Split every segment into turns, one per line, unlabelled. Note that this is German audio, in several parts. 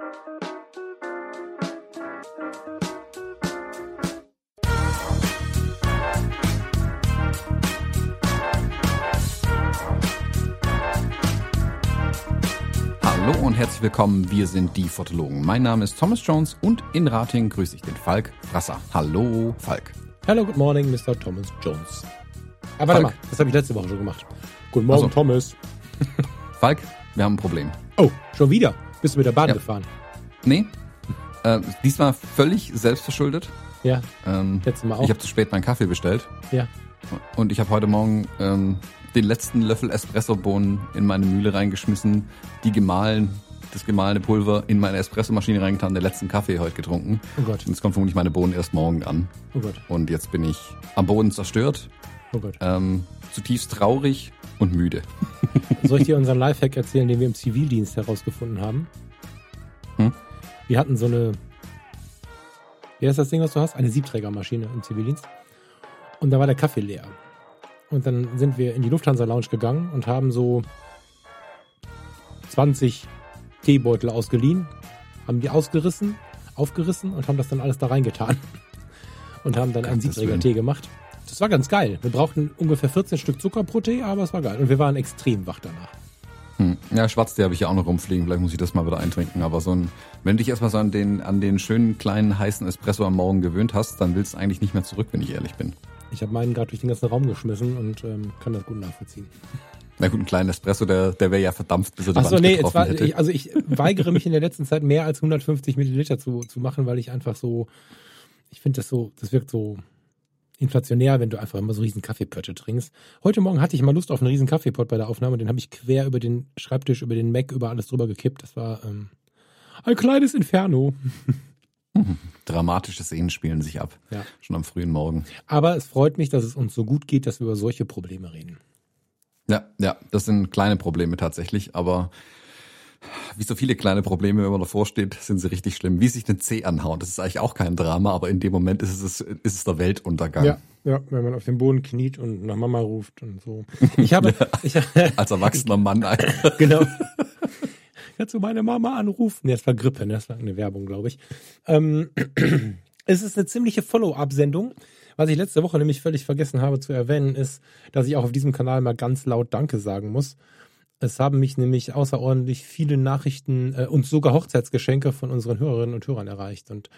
Hallo und herzlich willkommen, wir sind die Fotologen. Mein Name ist Thomas Jones und in Rating grüße ich den Falk Frasser. Hallo, Falk.
Hello, good morning, Mr. Thomas Jones. Aber warte
Falk.
mal, das habe ich letzte Woche schon gemacht. Guten Morgen,
Ach so.
Thomas.
Falk, wir haben ein Problem.
Oh, schon wieder? Bist du mit der Bahn
Ja.
gefahren?
Nee, äh, diesmal völlig selbstverschuldet.
Ja,
Ähm,
letztes Mal auch.
ich habe zu spät meinen Kaffee bestellt
ja.
und ich habe heute Morgen ähm, den letzten Löffel Espressobohnen in meine Mühle reingeschmissen, die gemahlen, das gemahlene Pulver in meine Espressomaschine reingetan, den letzten Kaffee heute getrunken.
Oh Gott,
Und jetzt kommt vermutlich meine Bohnen erst morgen an.
oh Gott,
Und jetzt bin ich am Boden zerstört,
oh Gott.
ähm, zutiefst traurig und müde.
Soll ich dir unseren Lifehack erzählen, den wir im Zivildienst herausgefunden haben?
Hm?
Wir hatten so eine, wie heißt das Ding, was du hast? Eine Siebträgermaschine im Zivildienst. Und da war der Kaffee leer. Und dann sind wir in die Lufthansa Lounge gegangen und haben so 20 Teebeutel ausgeliehen, haben die ausgerissen, aufgerissen und haben das dann alles da reingetan. Und haben dann einen
Gottes
Siebträger-Tee gemacht. Das war ganz geil. Wir brauchten ungefähr 14 Stück Zucker pro Tee, aber es war geil. Und wir waren extrem wach danach.
Hm. Ja, Schwarztee habe ich ja auch noch rumfliegen. Vielleicht muss ich das mal wieder eintrinken. Aber so ein, wenn du dich erstmal so an den, an den schönen kleinen heißen Espresso am Morgen gewöhnt hast, dann willst du eigentlich nicht mehr zurück, wenn ich ehrlich bin.
Ich habe meinen gerade durch den ganzen Raum geschmissen und ähm, kann das gut nachvollziehen.
Na gut, ein kleiner Espresso, der, der wäre ja verdampft, bis er
Achso,
Wand
nee, jetzt war,
hätte.
ich, also ich weigere mich in der letzten Zeit mehr als 150 Milliliter zu, zu machen, weil ich einfach so, ich finde das so, das wirkt so inflationär, wenn du einfach immer so riesen Kaffeepötte trinkst. Heute Morgen hatte ich mal Lust auf einen riesen Kaffeepott bei der Aufnahme, den habe ich quer über den Schreibtisch, über den Mac, über alles drüber gekippt. Das war ähm, ein kleines Inferno.
Dramatische Szenen spielen sich ab.
Ja.
Schon am frühen Morgen.
Aber es freut mich, dass es uns so gut geht, dass wir über solche Probleme reden.
Ja, ja, das sind kleine Probleme tatsächlich, aber wie so viele kleine Probleme, wenn man davor steht, sind sie richtig schlimm. Wie sich den Zeh anhauen, das ist eigentlich auch kein Drama, aber in dem Moment ist es, ist es der Weltuntergang.
Ja, ja, wenn man auf dem Boden kniet und nach Mama ruft und so. Ich habe, ich,
Als erwachsener Mann
genau. Kannst du meine Mama anrufen? Nee, das war Grippe, ne? das war eine Werbung, glaube ich. Ähm, es ist eine ziemliche Follow-up-Sendung. Was ich letzte Woche nämlich völlig vergessen habe zu erwähnen, ist, dass ich auch auf diesem Kanal mal ganz laut Danke sagen muss. Es haben mich nämlich außerordentlich viele Nachrichten äh, und sogar Hochzeitsgeschenke von unseren Hörerinnen und Hörern erreicht. Und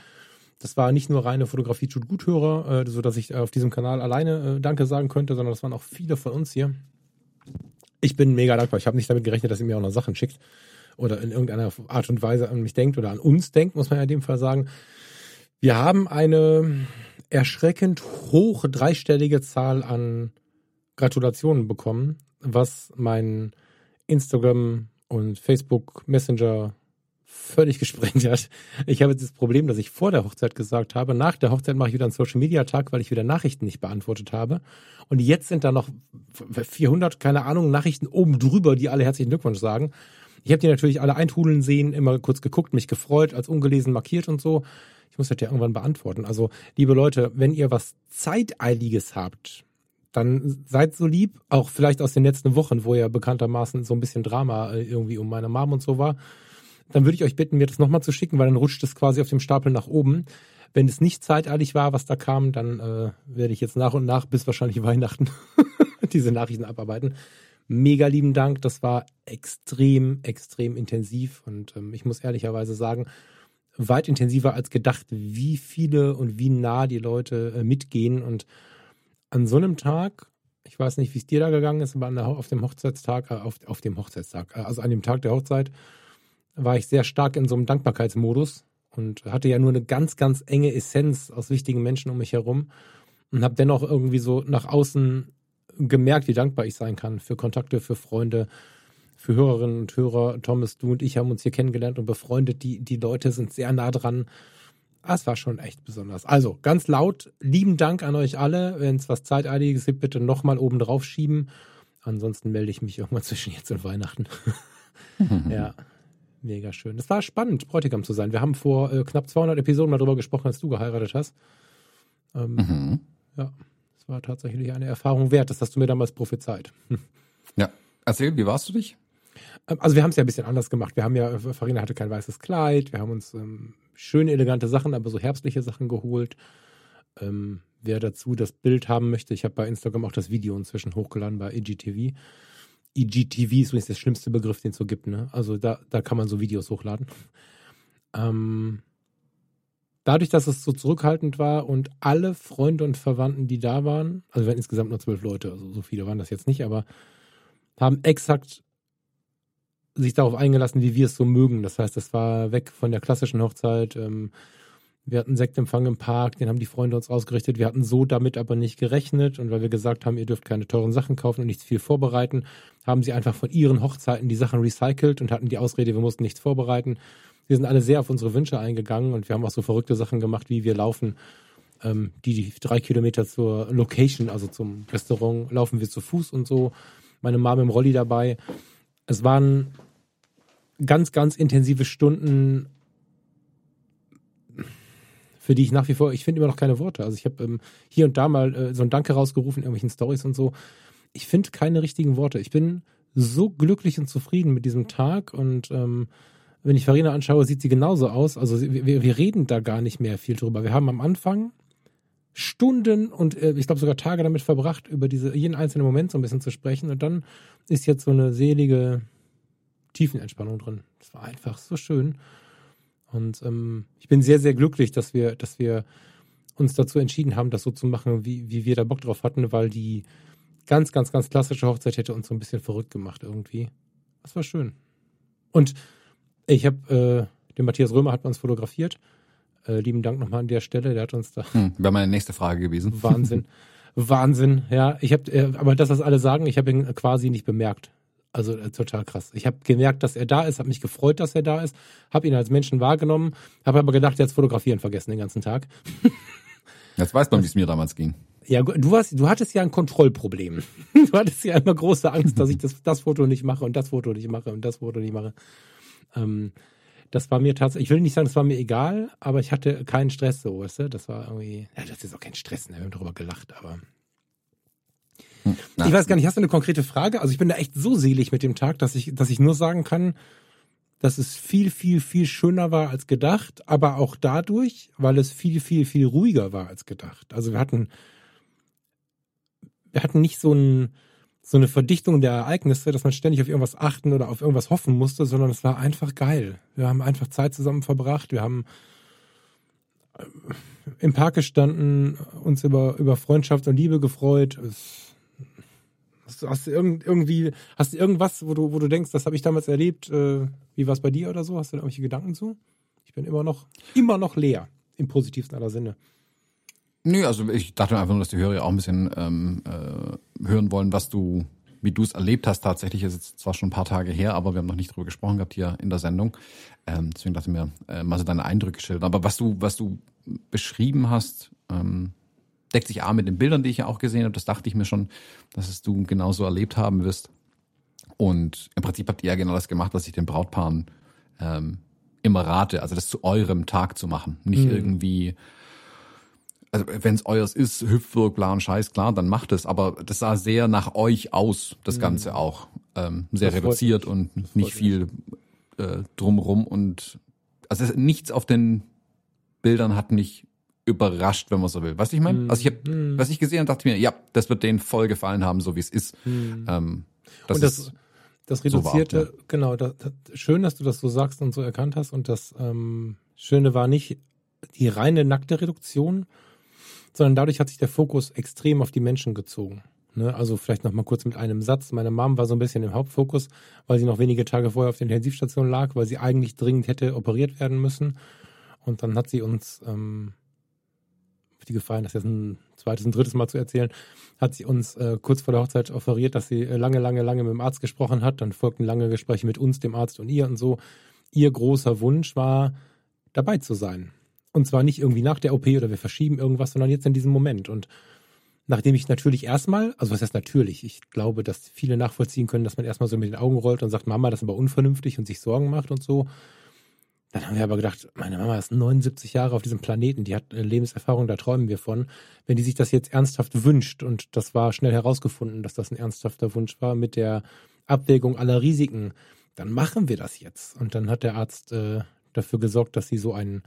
das war nicht nur reine Fotografie tut gut Hörer, äh, so ich auf diesem Kanal alleine äh, Danke sagen könnte, sondern das waren auch viele von uns hier. Ich bin mega dankbar. Ich habe nicht damit gerechnet, dass ihr mir auch noch Sachen schickt oder in irgendeiner Art und Weise an mich denkt oder an uns denkt, muss man ja in dem Fall sagen. Wir haben eine erschreckend hoch dreistellige Zahl an Gratulationen bekommen, was mein Instagram und Facebook Messenger völlig gesprengt hat. Ich habe jetzt das Problem, dass ich vor der Hochzeit gesagt habe, nach der Hochzeit mache ich wieder einen Social Media Tag, weil ich wieder Nachrichten nicht beantwortet habe. Und jetzt sind da noch 400, keine Ahnung, Nachrichten oben drüber, die alle herzlichen Glückwunsch sagen. Ich habe die natürlich alle eintrudeln sehen, immer kurz geguckt, mich gefreut, als ungelesen markiert und so. Ich muss das ja irgendwann beantworten. Also, liebe Leute, wenn ihr was Zeiteiliges habt, dann seid so lieb, auch vielleicht aus den letzten Wochen, wo ja bekanntermaßen so ein bisschen Drama äh, irgendwie um meine Mom und so war, dann würde ich euch bitten, mir das nochmal zu schicken, weil dann rutscht es quasi auf dem Stapel nach oben. Wenn es nicht zeiteilig war, was da kam, dann äh, werde ich jetzt nach und nach bis wahrscheinlich Weihnachten diese Nachrichten abarbeiten. Mega lieben Dank, das war extrem, extrem intensiv und ähm, ich muss ehrlicherweise sagen, weit intensiver als gedacht, wie viele und wie nah die Leute äh, mitgehen und an so einem Tag, ich weiß nicht, wie es dir da gegangen ist, aber der, auf dem Hochzeitstag, äh, auf, auf dem Hochzeitstag, äh, also an dem Tag der Hochzeit, war ich sehr stark in so einem Dankbarkeitsmodus und hatte ja nur eine ganz, ganz enge Essenz aus wichtigen Menschen um mich herum und habe dennoch irgendwie so nach außen gemerkt, wie dankbar ich sein kann für Kontakte, für Freunde, für Hörerinnen und Hörer. Thomas, du und ich haben uns hier kennengelernt und befreundet. Die, die Leute sind sehr nah dran. Ah, Es war schon echt besonders. Also ganz laut, lieben Dank an euch alle. Wenn es was Zeiteiliges gibt, bitte nochmal oben drauf schieben. Ansonsten melde ich mich irgendwann zwischen jetzt und Weihnachten. ja, mega schön. Es war spannend, Bräutigam zu sein. Wir haben vor äh, knapp 200 Episoden mal drüber gesprochen, als du geheiratet hast. Ähm,
Mhm.
Ja, es war tatsächlich eine Erfahrung wert. Das hast du mir damals prophezeit.
Ja. Erzähl, wie warst du dich?
Ähm, also wir haben es ja ein bisschen anders gemacht. Wir haben ja, Farina hatte kein weißes Kleid, wir haben uns ähm, schöne, elegante Sachen, aber so herbstliche Sachen geholt. Ähm, wer dazu das Bild haben möchte, ich habe bei Instagram auch das Video inzwischen hochgeladen bei IGTV. IGTV ist übrigens der schlimmste Begriff, den es so gibt. Ne? Also da, da kann man so Videos hochladen. Ähm, dadurch, dass es so zurückhaltend war und alle Freunde und Verwandten, die da waren, also wir hatten insgesamt nur zwölf Leute, also so viele waren das jetzt nicht, aber haben exakt sich darauf eingelassen, wie wir es so mögen. Das heißt, das war weg von der klassischen Hochzeit. Ähm, wir hatten Sektempfang im Park, den haben die Freunde uns ausgerichtet. Wir hatten so damit aber nicht gerechnet. Und weil wir gesagt haben, ihr dürft keine teuren Sachen kaufen und nichts viel vorbereiten, haben sie einfach von ihren Hochzeiten die Sachen recycelt und hatten die Ausrede, wir mussten nichts vorbereiten. Wir sind alle sehr auf unsere Wünsche eingegangen und wir haben auch so verrückte Sachen gemacht, wie wir laufen. Ähm, die drei Kilometer zur Location, also zum Restaurant, laufen wir zu Fuß und so. Meine Mom im Rolli dabei. Es waren ganz, ganz intensive Stunden, für die ich nach wie vor, ich finde immer noch keine Worte. Also ich habe ähm, hier und da mal äh, so ein Danke rausgerufen in irgendwelchen Stories und so. Ich finde keine richtigen Worte. Ich bin so glücklich und zufrieden mit diesem Tag und ähm, wenn ich Farina anschaue, sieht sie genauso aus. Also wir, wir reden da gar nicht mehr viel drüber. Wir haben am Anfang Stunden und äh, ich glaube sogar Tage damit verbracht, über diese jeden einzelnen Moment so ein bisschen zu sprechen. Und dann ist jetzt so eine selige Tiefenentspannung drin. Das war einfach so schön. Und ähm, ich bin sehr, sehr glücklich, dass wir, dass wir uns dazu entschieden haben, das so zu machen, wie, wie wir da Bock drauf hatten, weil die ganz, ganz, ganz klassische Hochzeit hätte uns so ein bisschen verrückt gemacht irgendwie. Das war schön. Und ich habe, äh, den Matthias Römer hat bei uns fotografiert. Äh, lieben Dank nochmal an der Stelle, der hat uns da.
Hm, Wäre meine nächste Frage gewesen.
Wahnsinn. Wahnsinn, ja. Ich habe, äh, aber das, was alle sagen, ich habe ihn quasi nicht bemerkt. Also äh, total krass. Ich habe gemerkt, dass er da ist, habe mich gefreut, dass er da ist, habe ihn als Menschen wahrgenommen, habe aber gedacht, er hat Fotografieren vergessen den ganzen Tag.
Jetzt weiß man, wie es mir damals ging.
Ja, du, warst, du hattest ja ein Kontrollproblem. Du hattest ja immer große Angst, dass ich das, das Foto nicht mache und das Foto nicht mache und das Foto nicht mache. Ähm, das war mir tatsächlich, ich will nicht sagen, das war mir egal, aber ich hatte keinen Stress so, weißt du? Das war irgendwie, ja, das ist auch kein Stress, ne? wir haben darüber gelacht, aber. Hm, ich weiß gar nicht, hast du eine konkrete Frage? Also ich bin da echt so selig mit dem Tag, dass ich, dass ich nur sagen kann, dass es viel, viel, viel schöner war als gedacht, aber auch dadurch, weil es viel, viel, viel ruhiger war als gedacht. Also wir hatten, wir hatten nicht so ein, so eine Verdichtung der Ereignisse, dass man ständig auf irgendwas achten oder auf irgendwas hoffen musste, sondern es war einfach geil. Wir haben einfach Zeit zusammen verbracht. Wir haben äh, im Park gestanden, uns über, über Freundschaft und Liebe gefreut. Hast du, hast du irgendwie, hast du irgendwas, wo du, wo du denkst, das habe ich damals erlebt, äh, wie war es bei dir oder so? Hast du da irgendwelche Gedanken zu? Ich bin immer noch, immer noch leer, im positivsten aller Sinne.
Nö, also ich dachte einfach nur, dass die Hörer auch ein bisschen ähm, äh, hören wollen, was du, wie du es erlebt hast. Tatsächlich ist es zwar schon ein paar Tage her, aber wir haben noch nicht drüber gesprochen gehabt hier in der Sendung. Ähm, deswegen dachte ich mir, äh, mal so deine Eindrücke schildern. Aber was du, was du beschrieben hast, ähm, deckt sich A mit den Bildern, die ich ja auch gesehen habe. Das dachte ich mir schon, dass es du genauso erlebt haben wirst. Und im Prinzip habt ihr ja genau das gemacht, was ich den Brautpaaren ähm, immer rate, also das zu eurem Tag zu machen. Nicht mhm. irgendwie also wenn es euers ist, Hüpfburg, bla und Scheiß, klar, dann macht es. Aber das sah sehr nach euch aus, das mhm. Ganze auch. Ähm, sehr das reduziert und nicht viel äh, drumrum. Und also nichts auf den Bildern hat mich überrascht, wenn man so will. Was ich meine? Mhm. Also ich habe, mhm. was ich gesehen habe, dachte ich mir, ja, das wird denen voll gefallen haben, so wie es ist. Mhm. Ähm,
das und das, ist, das reduzierte, so war, ja. genau, das, das, schön, dass du das so sagst und so erkannt hast. Und das ähm, Schöne war nicht die reine nackte Reduktion, sondern dadurch hat sich der Fokus extrem auf die Menschen gezogen. Ne? Also vielleicht noch mal kurz mit einem Satz. Meine Mom war so ein bisschen im Hauptfokus, weil sie noch wenige Tage vorher auf der Intensivstation lag, weil sie eigentlich dringend hätte operiert werden müssen. Und dann hat sie uns, ähm, die gefallen, das jetzt ein zweites, ein drittes Mal zu erzählen, hat sie uns äh, kurz vor der Hochzeit offeriert, dass sie äh, lange, lange, lange mit dem Arzt gesprochen hat. Dann folgten lange Gespräche mit uns, dem Arzt und ihr und so. Ihr großer Wunsch war, dabei zu sein. Und zwar nicht irgendwie nach der OP oder wir verschieben irgendwas, sondern jetzt in diesem Moment. Und nachdem ich natürlich erstmal, also was heißt natürlich, ich glaube, dass viele nachvollziehen können, dass man erstmal so mit den Augen rollt und sagt, Mama, das ist aber unvernünftig und sich Sorgen macht und so. Dann haben wir aber gedacht, meine Mama ist 79 Jahre auf diesem Planeten, die hat Lebenserfahrung, da träumen wir von. Wenn die sich das jetzt ernsthaft wünscht, und das war schnell herausgefunden, dass das ein ernsthafter Wunsch war, mit der Abwägung aller Risiken, dann machen wir das jetzt. Und dann hat der Arzt äh, dafür gesorgt, dass sie so einen,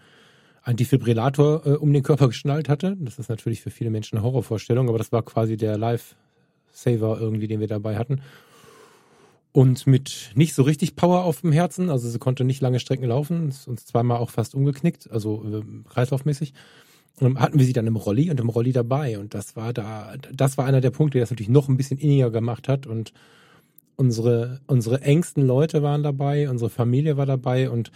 einen Defibrillator äh, um den Körper geschnallt hatte. Das ist natürlich für viele Menschen eine Horrorvorstellung, aber das war quasi der Life-Saver irgendwie, den wir dabei hatten. Und mit nicht so richtig Power auf dem Herzen, also sie konnte nicht lange Strecken laufen, ist uns zweimal auch fast umgeknickt, also äh, kreislaufmäßig. Und hatten wir sie dann im Rolli und im Rolli dabei. Und das war da, das war einer der Punkte, der das natürlich noch ein bisschen inniger gemacht hat. Und unsere, unsere engsten Leute waren dabei, unsere Familie war dabei und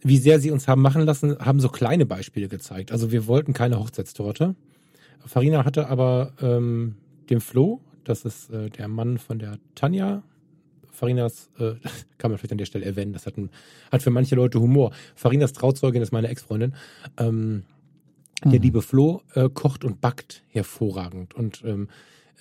wie sehr sie uns haben machen lassen, haben so kleine Beispiele gezeigt. Also wir wollten keine Hochzeitstorte. Farina hatte aber ähm, den Flo, das ist äh, der Mann von der Tanja. Farinas, äh, kann man vielleicht an der Stelle erwähnen, das hat, ein, hat für manche Leute Humor. Farinas Trauzeugin ist meine Ex-Freundin. Ähm, mhm. Der liebe Flo äh, kocht und backt hervorragend. Und ähm,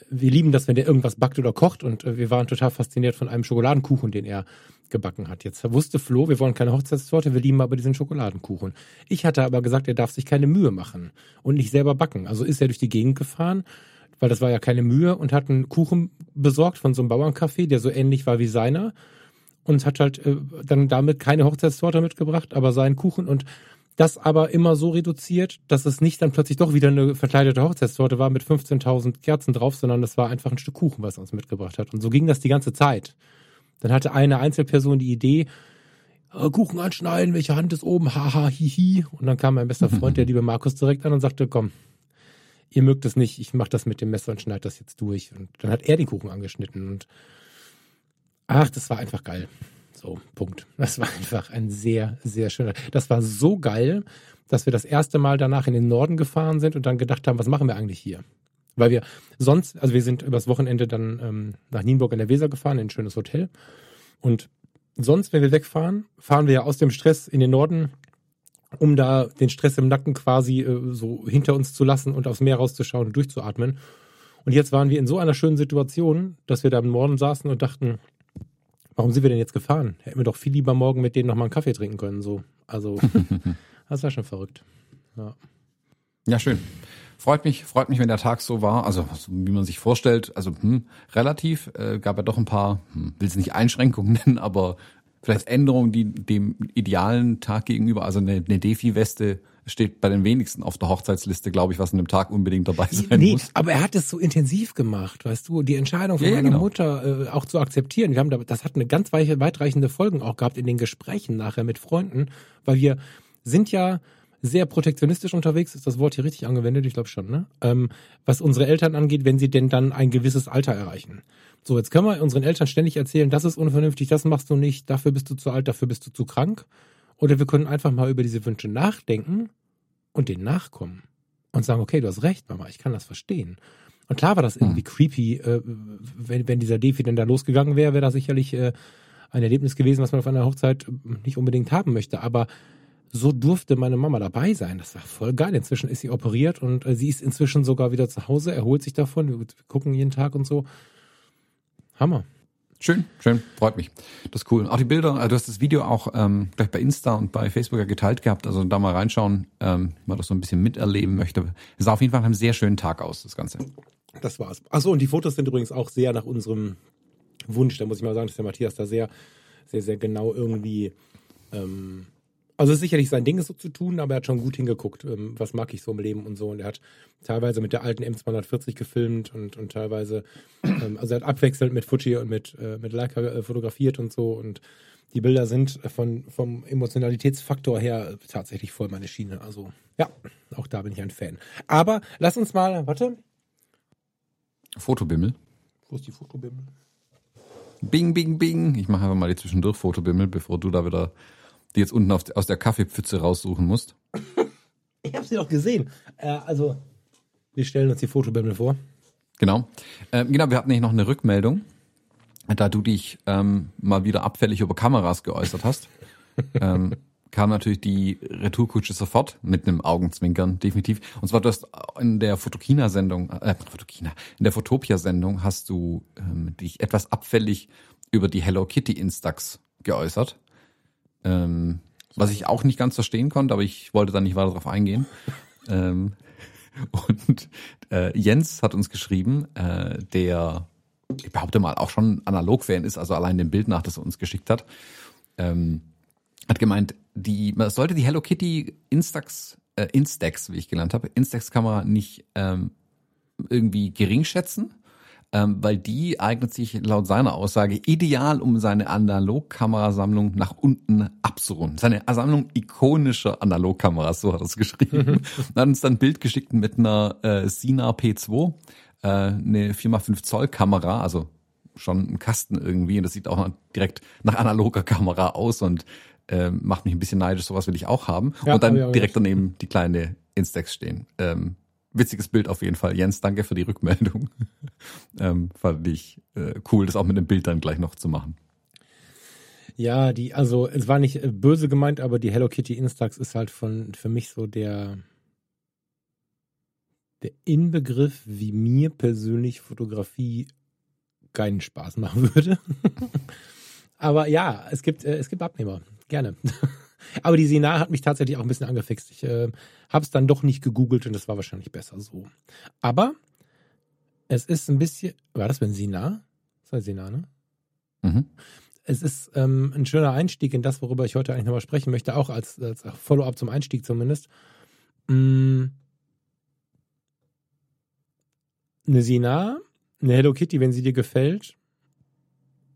wir lieben das, wenn der irgendwas backt oder kocht. Und äh, wir waren total fasziniert von einem Schokoladenkuchen, den er gebacken hat. Jetzt wusste Flo, wir wollen keine Hochzeitstorte, wir lieben aber diesen Schokoladenkuchen. Ich hatte aber gesagt, er darf sich keine Mühe machen und nicht selber backen. Also ist er durch die Gegend gefahren, weil das war ja keine Mühe und hat einen Kuchen besorgt von so einem Bauerncafé, der so ähnlich war wie seiner und hat halt äh, dann damit keine Hochzeitstorte mitgebracht, aber seinen Kuchen und das aber immer so reduziert, dass es nicht dann plötzlich doch wieder eine verkleidete Hochzeitstorte war mit 15.000 Kerzen drauf, sondern das war einfach ein Stück Kuchen, was er uns mitgebracht hat. Und so ging das die ganze Zeit. Dann hatte eine Einzelperson die Idee, äh, Kuchen anschneiden, welche Hand ist oben, haha, hihi. Und dann kam mein bester Freund, der liebe Markus, direkt an und sagte, komm, ihr mögt es nicht, ich mach das mit dem Messer und schneide das jetzt durch. Und dann hat er den Kuchen angeschnitten und ach, das war einfach geil. So, Punkt. Das war einfach ein sehr, sehr schöner. Das war so geil, dass wir das erste Mal danach in den Norden gefahren sind und dann gedacht haben, was machen wir eigentlich hier? Weil wir sonst, also wir sind übers Wochenende dann ähm, nach Nienburg in der Weser gefahren, in ein schönes Hotel. Und sonst, wenn wir wegfahren, fahren wir ja aus dem Stress in den Norden, um da den Stress im Nacken quasi äh, so hinter uns zu lassen und aufs Meer rauszuschauen und durchzuatmen. Und jetzt waren wir in so einer schönen Situation, dass wir da im Norden saßen und dachten, Warum sind wir denn jetzt gefahren? Hätten wir doch viel lieber morgen mit denen nochmal einen Kaffee trinken können. So. Also, das war schon verrückt. Ja.
ja, schön. Freut mich, freut mich, wenn der Tag so war. Also, wie man sich vorstellt, also hm, relativ, äh, gab ja doch ein paar, hm, will es nicht Einschränkungen nennen, aber vielleicht Änderungen, die dem idealen Tag gegenüber, also eine, eine Defi-Weste steht bei den wenigsten auf der Hochzeitsliste, glaube ich, was an dem Tag unbedingt dabei sein nee, muss.
Aber er hat es so intensiv gemacht, weißt du, die Entscheidung von ja, meiner genau. Mutter äh, auch zu akzeptieren. Wir haben da, das hat eine ganz weiche, weitreichende Folgen auch gehabt in den Gesprächen nachher mit Freunden, weil wir sind ja sehr protektionistisch unterwegs, ist das Wort hier richtig angewendet, ich glaube schon, ne? Ähm, was unsere Eltern angeht, wenn sie denn dann ein gewisses Alter erreichen. So, jetzt können wir unseren Eltern ständig erzählen, das ist unvernünftig, das machst du nicht, dafür bist du zu alt, dafür bist du zu krank. Oder wir können einfach mal über diese Wünsche nachdenken und denen nachkommen und sagen, okay, du hast recht, Mama, ich kann das verstehen. Und klar war das irgendwie hm. creepy, äh, wenn, wenn dieser Defi denn da losgegangen wäre, wäre das sicherlich äh, ein Erlebnis gewesen, was man auf einer Hochzeit nicht unbedingt haben möchte. Aber so durfte meine Mama dabei sein. Das war voll geil. Inzwischen ist sie operiert und äh, sie ist inzwischen sogar wieder zu Hause, erholt sich davon. Wir gucken jeden Tag und so. Hammer.
Schön, schön, freut mich. Das ist cool. Auch die Bilder, äh, du hast das Video auch ähm, gleich bei Insta und bei Facebook ja geteilt gehabt, also da mal reinschauen, ähm, wenn man das so ein bisschen miterleben möchte. Es sah auf jeden Fall nach einem sehr schönen Tag aus, das Ganze.
Das war's. Achso, und die Fotos sind übrigens auch sehr nach unserem Wunsch. Da muss ich mal sagen, dass der Matthias da sehr, sehr, sehr genau irgendwie ähm, also es ist sicherlich sein Ding, es so zu tun, aber er hat schon gut hingeguckt, ähm, was mag ich so im Leben und so. Und er hat teilweise mit der alten M240 gefilmt und, und teilweise, ähm, also er hat abwechselnd mit Fuji und mit, äh, mit Leica äh, fotografiert und so. Und die Bilder sind von, vom Emotionalitätsfaktor her tatsächlich voll meine Schiene. Also ja, auch da bin ich ein Fan. Aber lass uns mal, warte.
Fotobimmel.
Wo ist die Fotobimmel?
Bing, bing, bing. Ich mache einfach mal die zwischendurch Fotobimmel, bevor du da wieder die jetzt unten auf, aus der Kaffeepfütze raussuchen musst?
ich habe sie doch gesehen. Äh, also, wir stellen uns die Fotobämmel vor.
Genau. Ähm, genau, wir hatten nämlich noch eine Rückmeldung, da du dich ähm, mal wieder abfällig über Kameras geäußert hast. ähm, kam natürlich die Retourkutsche sofort mit einem Augenzwinkern, definitiv. Und zwar, du hast in der Fotokina-Sendung, äh, Fotokina, in der Fotopia-Sendung hast du ähm, dich etwas abfällig über die Hello Kitty Instax geäußert. Ähm, was ich auch nicht ganz verstehen konnte, aber ich wollte da nicht weiter drauf eingehen. ähm, und äh, Jens hat uns geschrieben, äh, der ich behaupte mal, auch schon Analog-Fan ist, also allein dem Bild nach, das er uns geschickt hat, ähm, hat gemeint, die, man sollte die Hello Kitty Instax, äh, Instax, wie ich gelernt habe, Instax-Kamera nicht ähm, irgendwie gering schätzen, ähm, weil die eignet sich laut seiner Aussage ideal, um seine Analogkamerasammlung nach unten abzurunden. Seine Sammlung ikonischer Analogkameras, so hat er es geschrieben. er hat uns dann ein Bild geschickt mit einer äh, Sina P2, äh, eine 4x5 Zoll Kamera, also schon ein Kasten irgendwie und das sieht auch direkt nach analoger Kamera aus und äh, macht mich ein bisschen neidisch, sowas will ich auch haben. Ja, und dann direkt daneben die kleine Instax stehen. Ähm, witziges Bild auf jeden Fall. Jens, danke für die Rückmeldung. ähm, fand ich äh, cool, das auch mit dem Bild dann gleich noch zu machen.
Ja, die, also es war nicht äh, böse gemeint, aber die Hello Kitty Instax ist halt von für mich so der der Inbegriff, wie mir persönlich Fotografie keinen Spaß machen würde. aber ja, es gibt äh, es gibt Abnehmer, gerne. Aber die Sina hat mich tatsächlich auch ein bisschen angefixt. Ich äh, habe es dann doch nicht gegoogelt und das war wahrscheinlich besser so. Aber es ist ein bisschen, war das Sina? Das war Sina, ne? Mhm. Es ist ähm, ein schöner Einstieg in das, worüber ich heute eigentlich nochmal sprechen möchte, auch als, als Follow-up zum Einstieg zumindest. Mm. Eine Sina, eine Hello Kitty, wenn sie dir gefällt.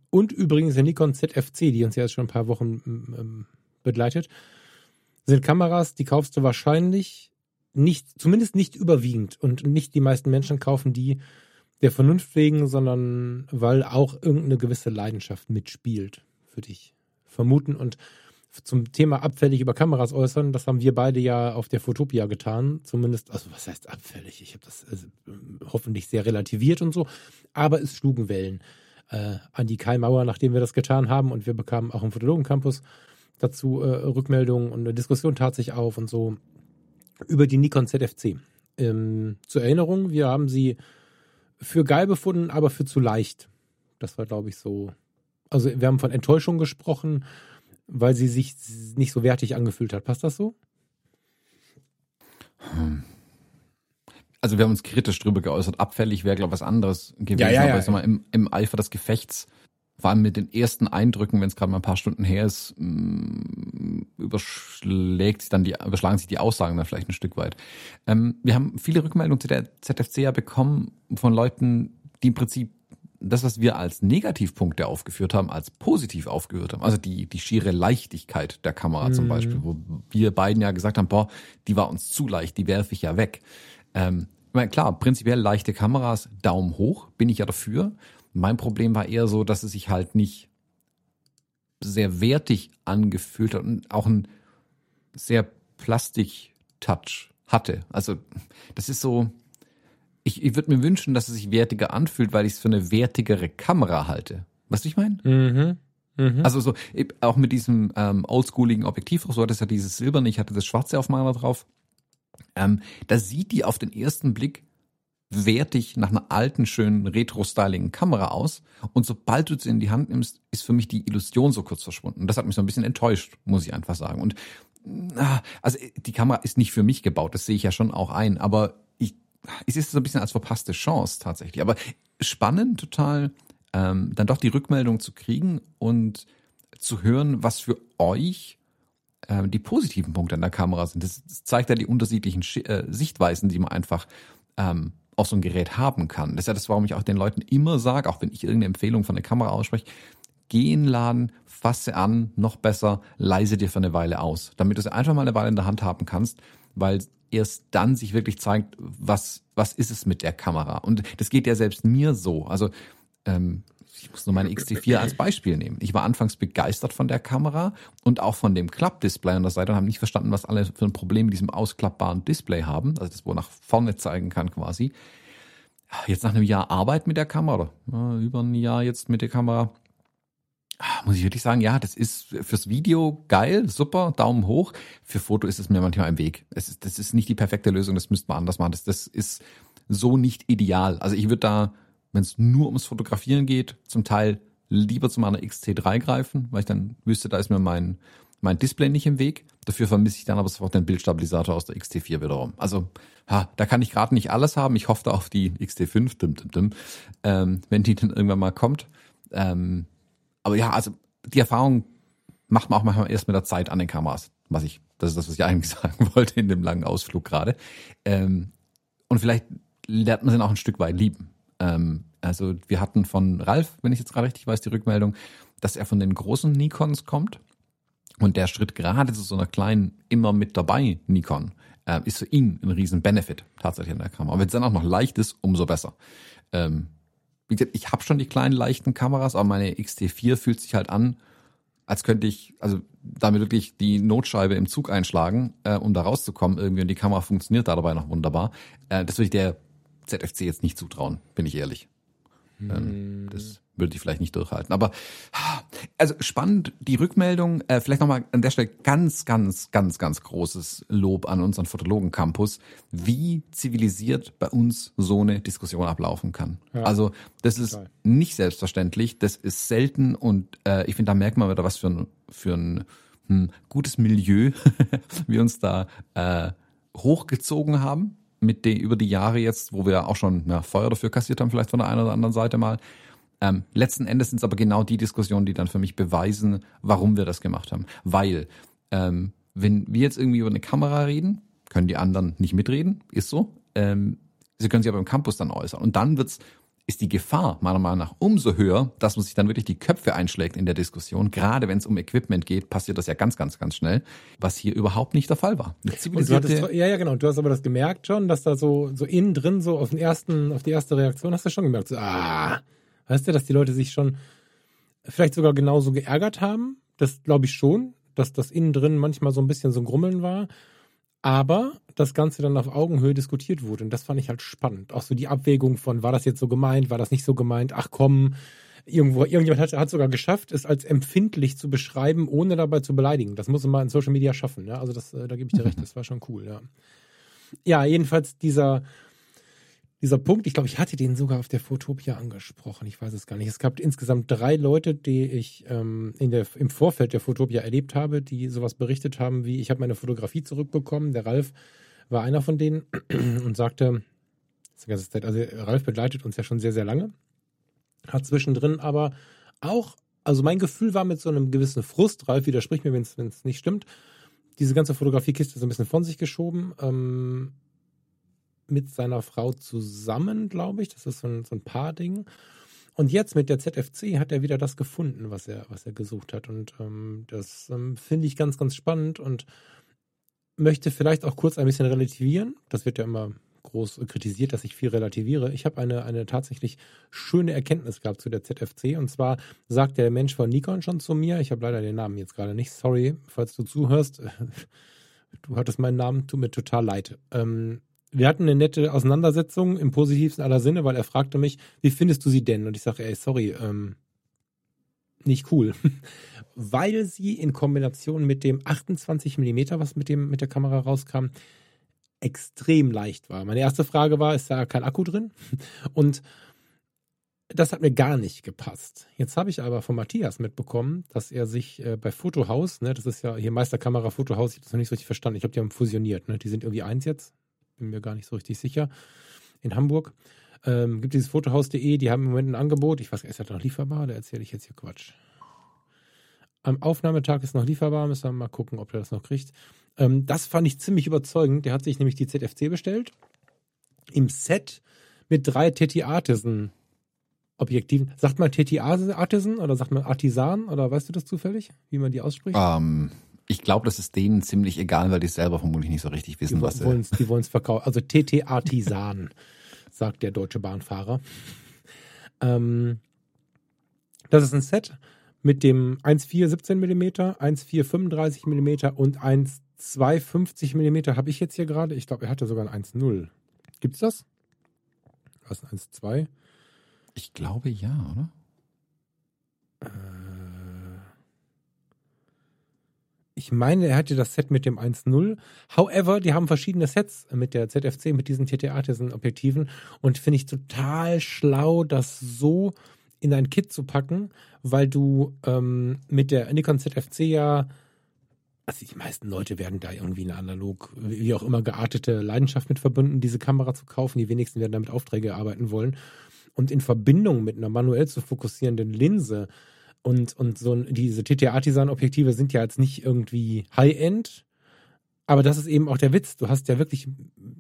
Und übrigens eine Nikon ZFC, die uns ja jetzt schon ein paar Wochen ähm, begleitet, sind Kameras, die kaufst du wahrscheinlich nicht, zumindest nicht überwiegend und nicht die meisten Menschen kaufen die der Vernunft wegen, sondern weil auch irgendeine gewisse Leidenschaft mitspielt, würde ich vermuten. Und zum Thema abfällig über Kameras äußern, das haben wir beide ja auf der Fotopia getan. Zumindest, also was heißt abfällig? Ich habe das also, hoffentlich sehr relativiert und so. Aber es schlugen Wellen äh, an die Kaimauer, nachdem wir das getan haben. Und wir bekamen auch im Fotologen-Campus dazu äh, Rückmeldungen und eine Diskussion tat sich auf und so über die Nikon ZFC. Ähm, zur Erinnerung, wir haben sie für geil befunden, aber für zu leicht. Das war, glaube ich, so. Also wir haben von Enttäuschung gesprochen, weil sie sich nicht so wertig angefühlt hat. Passt das so?
Hm. Also wir haben uns kritisch drüber geäußert. Abfällig wäre, glaube ich, was anderes gewesen.
Ja, ja, ja,
aber ich sag mal, im, im Eifer des Gefechts vor allem mit den ersten Eindrücken, wenn es gerade mal ein paar Stunden her ist, mm, überschlägt sich dann die, überschlagen sich die Aussagen dann vielleicht ein Stück weit. Ähm, wir haben viele Rückmeldungen zu der ZFC ja bekommen von Leuten, die im Prinzip das, was wir als Negativpunkte aufgeführt haben, als positiv aufgeführt haben. Also die, die schiere Leichtigkeit der Kamera mhm. zum Beispiel, wo wir beiden ja gesagt haben, boah, die war uns zu leicht, die werfe ich ja weg. Ähm, ich meine, klar, prinzipiell leichte Kameras, Daumen hoch, bin ich ja dafür. Mein Problem war eher so, dass es sich halt nicht sehr wertig angefühlt hat und auch ein sehr Plastik-Touch hatte. Also das ist so, ich, ich würde mir wünschen, dass es sich wertiger anfühlt, weil ich es für eine wertigere Kamera halte. Weißt du, ich meine? Mhm. Mhm. Also so, auch mit diesem ähm, oldschooligen Objektiv, so hat es ja dieses Silberne, ich hatte das Schwarze auf meiner drauf. Ähm, da sieht die auf den ersten Blick wertig nach einer alten, schönen, retro-styligen Kamera aus. Und sobald du sie in die Hand nimmst, ist für mich die Illusion so kurz verschwunden. Das hat mich so ein bisschen enttäuscht, muss ich einfach sagen. Und also die Kamera ist nicht für mich gebaut, das sehe ich ja schon auch ein. Aber ich, es so ein bisschen als verpasste Chance tatsächlich. Aber spannend total, ähm, dann doch die Rückmeldung zu kriegen und zu hören, was für euch ähm, die positiven Punkte an der Kamera sind. Das, zeigt ja die unterschiedlichen äh, Sichtweisen, die man einfach ähm, auf so ein Gerät haben kann. Das ist ja das, warum ich auch den Leuten immer sage, auch wenn ich irgendeine Empfehlung von der Kamera ausspreche, geh in den Laden, fasse an, noch besser, leise dir für eine Weile aus, damit du es einfach mal eine Weile in der Hand haben kannst, weil erst dann sich wirklich zeigt, was, was ist es mit der Kamera. Und das geht ja selbst mir so. Also ähm, ich muss nur meine XT4 als Beispiel nehmen. Ich war anfangs begeistert von der Kamera und auch von dem Klappdisplay an der Seite und habe nicht verstanden, was alle für ein Problem mit diesem ausklappbaren Display haben, also das wo nach vorne zeigen kann quasi. Jetzt nach einem Jahr Arbeit mit der Kamera, oder über ein Jahr jetzt mit der Kamera, muss ich wirklich sagen, ja, das ist fürs Video geil, super, Daumen hoch. Für Foto ist es mir manchmal ein Weg. Es ist, das ist nicht die perfekte Lösung, das müsste man anders machen. Das, das ist so nicht ideal. Also ich würde da wenn es nur ums Fotografieren geht, zum Teil lieber zu meiner XT3 greifen, weil ich dann wüsste, da ist mir mein, mein Display nicht im Weg. Dafür vermisse ich dann aber sofort den Bildstabilisator aus der XT4 wiederum. Also, ha, da kann ich gerade nicht alles haben. Ich hoffe da auf die XT5, dim, dim, dim, ähm, wenn die dann irgendwann mal kommt. Ähm, aber ja, also die Erfahrung macht man auch manchmal erst mit der Zeit an den Kameras. Was ich, das ist das, was ich eigentlich sagen wollte in dem langen Ausflug gerade. Ähm, und vielleicht lernt man sie auch ein Stück weit lieben. Ähm, also wir hatten von Ralf, wenn ich jetzt gerade richtig weiß, die Rückmeldung, dass er von den großen Nikons kommt. Und der Schritt gerade zu so einer kleinen, immer mit dabei Nikon äh, ist für ihn ein riesen Benefit tatsächlich an der Kamera. Wenn es dann auch noch leicht ist, umso besser. Ähm, wie gesagt, ich habe schon die kleinen leichten Kameras, aber meine XT4 fühlt sich halt an, als könnte ich, also damit wirklich die Notscheibe im Zug einschlagen, äh, um da rauszukommen irgendwie und die Kamera funktioniert da dabei noch wunderbar. Äh, das würde ich der ZFC jetzt nicht zutrauen, bin ich ehrlich. Ähm, das würde ich vielleicht nicht durchhalten. Aber also spannend, die Rückmeldung. Äh, vielleicht nochmal an der Stelle ganz, ganz, ganz, ganz großes Lob an unseren Fotologen Campus, wie zivilisiert bei uns so eine Diskussion ablaufen kann. Ja. Also das ist Total. nicht selbstverständlich, das ist selten und äh, ich finde, da merkt man wieder, was für ein, für ein hm, gutes Milieu wir uns da äh, hochgezogen haben mit den, über die Jahre jetzt, wo wir auch schon ja, Feuer dafür kassiert haben, vielleicht von der einen oder anderen Seite mal. Ähm, letzten Endes sind es aber genau die Diskussionen, die dann für mich beweisen, warum wir das gemacht haben. Weil, ähm, wenn wir jetzt irgendwie über eine Kamera reden, können die anderen nicht mitreden, ist so. Ähm, sie können sich aber im Campus dann äußern. Und dann wird's ist die Gefahr meiner Meinung nach umso höher, dass man sich dann wirklich die Köpfe einschlägt in der Diskussion. Gerade wenn es um Equipment geht, passiert das ja ganz, ganz, ganz schnell, was hier überhaupt nicht der Fall war.
Hattest, ja, ja, genau. Du hast aber das gemerkt schon, dass da so, so innen drin, so auf den ersten, auf die erste Reaktion hast du schon gemerkt, so, ah, weißt du, dass die Leute sich schon vielleicht sogar genauso geärgert haben. Das glaube ich schon, dass das innen drin manchmal so ein bisschen so ein Grummeln war aber das Ganze dann auf Augenhöhe diskutiert wurde. Und das fand ich halt spannend. Auch so die Abwägung von, war das jetzt so gemeint, war das nicht so gemeint, ach komm, irgendwo, irgendjemand hat, hat sogar geschafft, es als empfindlich zu beschreiben, ohne dabei zu beleidigen. Das muss man mal in Social Media schaffen. Ja? Also das, äh, da gebe ich dir recht, das war schon cool, ja. Ja, jedenfalls dieser, dieser Punkt, ich glaube, ich hatte den sogar auf der Fotopia angesprochen, ich weiß es gar nicht. Es gab insgesamt drei Leute, die ich ähm, in der, im Vorfeld der Fotopia erlebt habe, die sowas berichtet haben, wie ich habe meine Fotografie zurückbekommen. Der Ralf war einer von denen und sagte, also Ralf begleitet uns ja schon sehr, sehr lange, hat zwischendrin aber auch, also mein Gefühl war mit so einem gewissen Frust, Ralf widerspricht mir, wenn es nicht stimmt, diese ganze Fotografiekiste so ein bisschen von sich geschoben. Ähm, mit seiner Frau zusammen, glaube ich. Das ist so ein, so ein Paar-Ding. Und jetzt mit der ZFC hat er wieder das gefunden, was er, was er gesucht hat. Und ähm, das ähm, finde ich ganz, ganz spannend und möchte vielleicht auch kurz ein bisschen relativieren. Das wird ja immer groß kritisiert, dass ich viel relativiere. Ich habe eine, eine tatsächlich schöne Erkenntnis gehabt zu der ZFC. Und zwar sagt der Mensch von Nikon schon zu mir, ich habe leider den Namen jetzt gerade nicht, sorry, falls du zuhörst. Du hattest meinen Namen, tut mir total leid. Ähm, wir hatten eine nette Auseinandersetzung im positivsten aller Sinne, weil er fragte mich, wie findest du sie denn? Und ich sage, ey, sorry, ähm, nicht cool. weil sie in Kombination mit dem 28 Millimeter, was mit dem, mit der Kamera rauskam, extrem leicht war. Meine erste Frage war, ist da kein Akku drin? Und das hat mir gar nicht gepasst. Jetzt habe ich aber von Matthias mitbekommen, dass er sich äh, bei Fotohaus, ne, das ist ja hier Meisterkamera Fotohaus, ich habe das noch nicht so richtig verstanden. Ich glaube, die haben fusioniert, ne? Die sind irgendwie eins jetzt bin mir gar nicht so richtig sicher, in Hamburg. Ähm, gibt dieses Fotohaus.de, die haben im Moment ein Angebot. Ich weiß ist das noch lieferbar? Da erzähle ich jetzt hier Quatsch. Am Aufnahmetag ist noch lieferbar, müssen wir mal gucken, ob er das noch kriegt. Ähm, das fand ich ziemlich überzeugend. Der hat sich nämlich die ZFC bestellt. Im Set mit drei Teti Artisan Objektiven. Sagt man Teti Artisan oder sagt man Artisan oder weißt du das zufällig, wie man die ausspricht?
Um, ähm, ich glaube, das ist denen ziemlich egal, weil die selber vermutlich nicht so richtig wissen,
die
was
sie. Wollen's, die wollen es verkaufen. Also TT Artisan, sagt der deutsche Bahnfahrer. Ähm, das ist ein Set mit dem 1,4 17 mm, 1,4 35 mm und 1,2 50 mm habe ich jetzt hier gerade. Ich glaube, er hatte sogar ein 1,0. Gibt's das? Was ein 1,2?
Ich glaube ja, oder?
Äh, ich meine, er hatte das Set mit dem 1.0. However, die haben verschiedene Sets mit der ZFC, mit diesen TT-Artisan-Objektiven und finde ich total schlau, das so in ein Kit zu packen, weil du ähm, mit der Nikon ZFC ja also die meisten Leute werden da irgendwie eine analog, wie auch immer geartete Leidenschaft mit verbunden, diese Kamera zu kaufen. Die wenigsten werden damit Aufträge erarbeiten wollen. Und in Verbindung mit einer manuell zu fokussierenden Linse und, und so diese TTA-Design-Objektive sind ja jetzt nicht irgendwie High-End, aber das ist eben auch der Witz. Du hast ja wirklich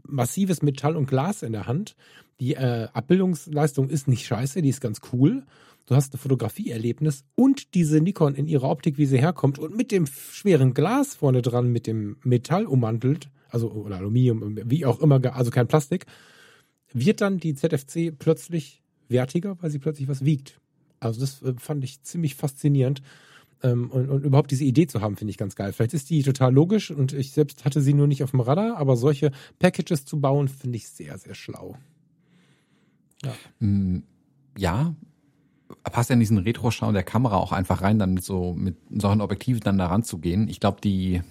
massives Metall und Glas in der Hand. Die äh, Abbildungsleistung ist nicht scheiße, die ist ganz cool. Du hast ein Fotografieerlebnis und diese Nikon in ihrer Optik, wie sie herkommt und mit dem schweren Glas vorne dran, mit dem Metall ummantelt, also oder Aluminium, wie auch immer, also kein Plastik, wird dann die ZFC plötzlich wertiger, weil sie plötzlich was wiegt. Also das äh, fand ich ziemlich faszinierend. Ähm, und, und überhaupt diese Idee zu haben, finde ich ganz geil. Vielleicht ist die total logisch und ich selbst hatte sie nur nicht auf dem Radar, aber solche Packages zu bauen, finde ich sehr, sehr schlau.
Ja. Mm, ja, passt ja in diesen Retro-Schau der Kamera auch einfach rein, dann mit so mit solchen Objektiven dann da ranzugehen. Ich glaube, die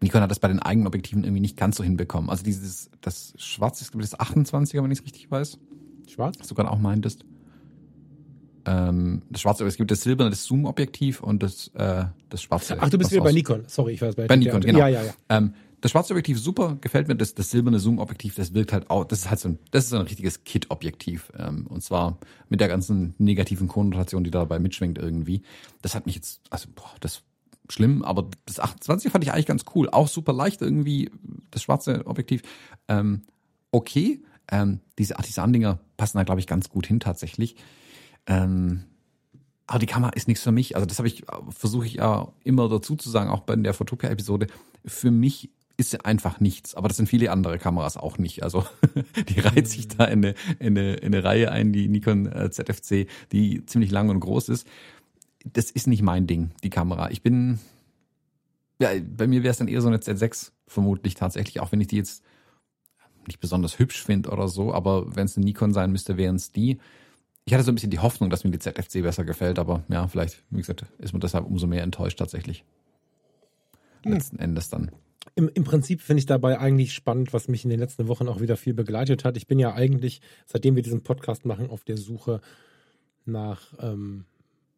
Nikon hat das bei den eigenen Objektiven irgendwie nicht ganz so hinbekommen. Also dieses, das Schwarz ist, glaube ich, das 28er, wenn ich es richtig weiß.
Schwarz?
Was du gerade auch meintest ähm, das schwarze, es gibt das silberne, das Zoom-Objektiv und das, äh, das schwarze.
Ach, du bist wieder bei Nikon. Sorry, ich weiß
bei, bei Nikon, genau. Ja, ja, ja. Ähm, das schwarze Objektiv super, gefällt mir. Das, das silberne Zoom-Objektiv, das wirkt halt auch, das ist halt so ein, das ist so ein richtiges Kit-Objektiv. Ähm, und zwar mit der ganzen negativen Konnotation, die dabei mitschwingt irgendwie. Das hat mich jetzt, also, boah, das schlimm, aber das 28 fand ich eigentlich ganz cool. Auch super leicht irgendwie, das schwarze Objektiv. Ähm, okay, ähm, diese Artisan-Dinger passen da, glaube ich, ganz gut hin tatsächlich. Ähm, aber die Kamera ist nichts für mich. Also das habe ich, versuche ich ja immer dazu zu sagen, auch bei der Fotopia-Episode. Für mich ist sie einfach nichts. Aber das sind viele andere Kameras auch nicht. Also die reiht sich da in eine, in eine, in eine Reihe ein, die Nikon äh, ZFC, die ziemlich lang und groß ist. Das ist nicht mein Ding, die Kamera. Ich bin, ja, bei mir wäre es dann eher so eine Z6 vermutlich tatsächlich, auch wenn ich die jetzt nicht besonders hübsch finde oder so, aber wenn es eine Nikon sein müsste, wären es die ich hatte so ein bisschen die Hoffnung, dass mir die ZFC besser gefällt, aber ja, vielleicht, wie gesagt, ist man deshalb umso mehr enttäuscht tatsächlich. Hm. Letzten hm. Endes dann.
Im, Im Prinzip finde ich dabei eigentlich spannend, was mich in den letzten Wochen auch wieder viel begleitet hat. Ich bin ja eigentlich, seitdem wir diesen Podcast machen, auf der Suche nach, ähm,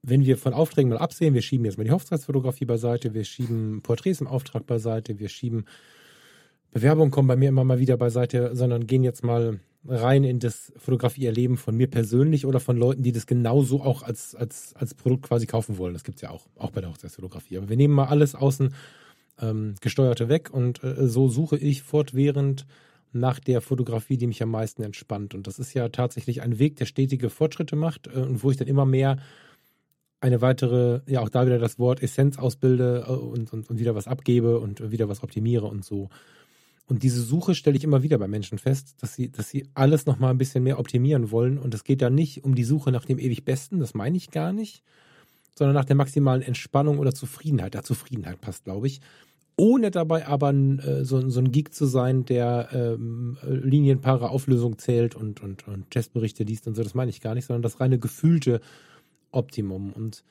wenn wir von Aufträgen mal absehen, wir schieben jetzt mal die Hochzeitsfotografie beiseite, wir schieben Porträts im Auftrag beiseite, wir schieben Bewerbungen kommen bei mir immer mal wieder beiseite, sondern gehen jetzt mal rein in das Fotografie-Erleben von mir persönlich oder von Leuten, die das genauso auch als, als, als Produkt quasi kaufen wollen. Das gibt es ja auch, auch bei der Hochzeitsfotografie. Aber wir nehmen mal alles außen ähm, gesteuerte weg und äh, so suche ich fortwährend nach der Fotografie, die mich am meisten entspannt. Und das ist ja tatsächlich ein Weg, der stetige Fortschritte macht äh, und wo ich dann immer mehr eine weitere, ja auch da wieder das Wort Essenz ausbilde äh, und, und, und wieder was abgebe und wieder was optimiere und so. Und diese Suche stelle ich immer wieder bei Menschen fest, dass sie, dass sie alles nochmal ein bisschen mehr optimieren wollen. Und es geht da nicht um die Suche nach dem ewig Besten, das meine ich gar nicht, sondern nach der maximalen Entspannung oder Zufriedenheit. Ja, Zufriedenheit passt, glaube ich. Ohne dabei aber äh, so, so ein Geek zu sein, der ähm, Linienpaare Auflösung zählt und, und, und Testberichte liest und so, das meine ich gar nicht, sondern das reine gefühlte Optimum. Und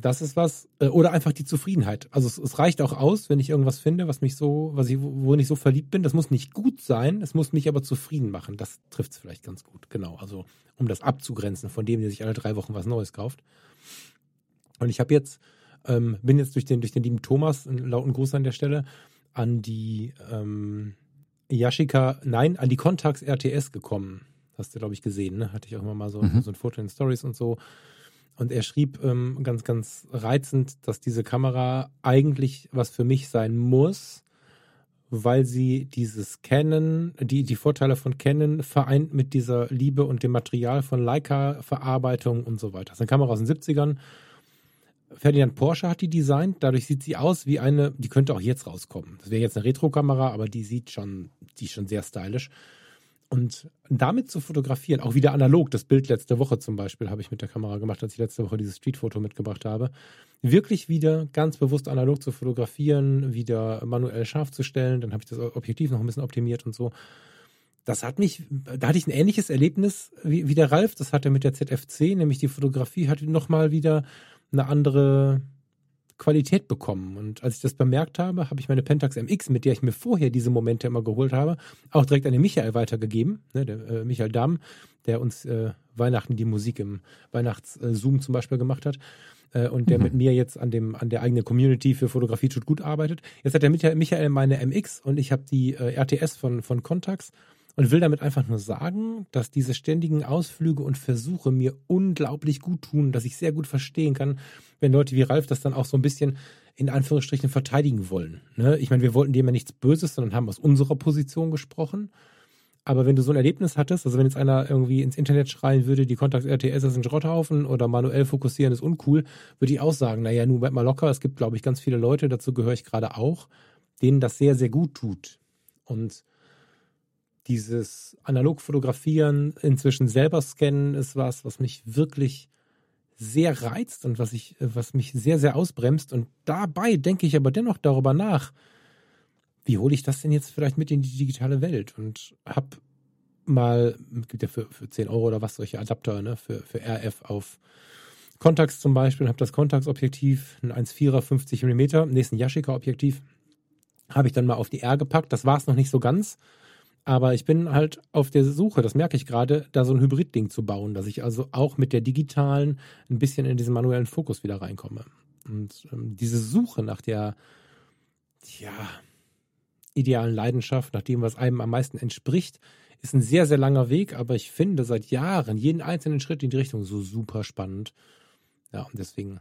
das ist was, äh, oder einfach die Zufriedenheit. Also es, es, reicht auch aus, wenn ich irgendwas finde, was mich so, was ich, wo ich so verliebt bin. Das muss nicht gut sein, es muss mich aber zufrieden machen. Das trifft es vielleicht ganz gut, genau. Also um das abzugrenzen von dem, der sich alle drei Wochen was Neues kauft. Und ich habe jetzt, ähm, bin jetzt durch den, durch den lieben Thomas, einen lauten Gruß an der Stelle, an die ähm, Yashica, nein, an die Contax RTS gekommen. Hast du, glaube ich, gesehen, ne? Hatte ich auch immer mal so, mhm. so ein Foto in Stories und so. Und er schrieb ähm, ganz, ganz reizend, dass diese Kamera eigentlich was für mich sein muss, weil sie dieses Canon, die, die Vorteile von Canon vereint mit dieser Liebe und dem Material von Leica-Verarbeitung und so weiter. Das ist eine Kamera aus den 70ern. Ferdinand Porsche hat die designt, dadurch sieht sie aus wie eine, die könnte auch jetzt rauskommen. Das wäre jetzt eine Retro-Kamera, aber die sieht schon, die ist schon sehr stylisch. Und damit zu fotografieren, auch wieder analog, das Bild letzte Woche zum Beispiel habe ich mit der Kamera gemacht, als ich letzte Woche dieses Streetfoto mitgebracht habe, wirklich wieder ganz bewusst analog zu fotografieren, wieder manuell scharf zu stellen, dann habe ich das Objektiv noch ein bisschen optimiert und so. Das hat mich, da hatte ich ein ähnliches Erlebnis wie, wie der Ralf, das hatte mit der ZFC, nämlich die Fotografie hatte nochmal wieder eine andere, Qualität bekommen. Und als ich das bemerkt habe, habe ich meine Pentax MX, mit der ich mir vorher diese Momente immer geholt habe, auch direkt an den Michael weitergegeben, ne, der äh, Michael Damm, der uns äh, Weihnachten die Musik im Weihnachts-Zoom zum Beispiel gemacht hat. äh, und der mhm. mit mir jetzt an dem an der eigenen Community für Fotografie tut gut arbeitet. Jetzt hat der Michael meine MX und ich habe die äh, RTS von von Contax und will damit einfach nur sagen, dass diese ständigen Ausflüge und Versuche mir unglaublich gut tun, dass ich sehr gut verstehen kann, wenn Leute wie Ralf das dann auch so ein bisschen in Anführungsstrichen verteidigen wollen. Ne? Ich meine, wir wollten dem ja nichts Böses, sondern haben aus unserer Position gesprochen. Aber wenn du so ein Erlebnis hattest, also wenn jetzt einer irgendwie ins Internet schreien würde, die Kontakt RTS ist ein Schrotthaufen oder manuell fokussieren ist uncool, würde ich auch sagen, naja, nun bleib mal locker. Es gibt, glaube ich, ganz viele Leute, dazu gehöre ich gerade auch, denen das sehr, sehr gut tut. Und dieses analog fotografieren, inzwischen selber scannen, ist was, was mich wirklich sehr reizt und was ich, was mich sehr, sehr ausbremst. Und dabei denke ich aber dennoch darüber nach, wie hole ich das denn jetzt vielleicht mit in die digitale Welt? Und habe mal, gibt ja für, für 10 Euro oder was solche Adapter, ne, für, für RF auf Contax zum Beispiel, habe das Contax-Objektiv, ein 1,4er 50 mm, nächsten Yashica-Objektiv, habe ich dann mal auf die R gepackt. Das war es noch nicht so ganz. Aber ich bin halt auf der Suche, das merke ich gerade, da so ein Hybrid-Ding zu bauen, dass ich also auch mit der digitalen ein bisschen in diesen manuellen Fokus wieder reinkomme. Und ähm, diese Suche nach der, ja, idealen Leidenschaft, nach dem, was einem am meisten entspricht, ist ein sehr, sehr langer Weg, aber ich finde seit Jahren jeden einzelnen Schritt in die Richtung so super spannend. Ja, und deswegen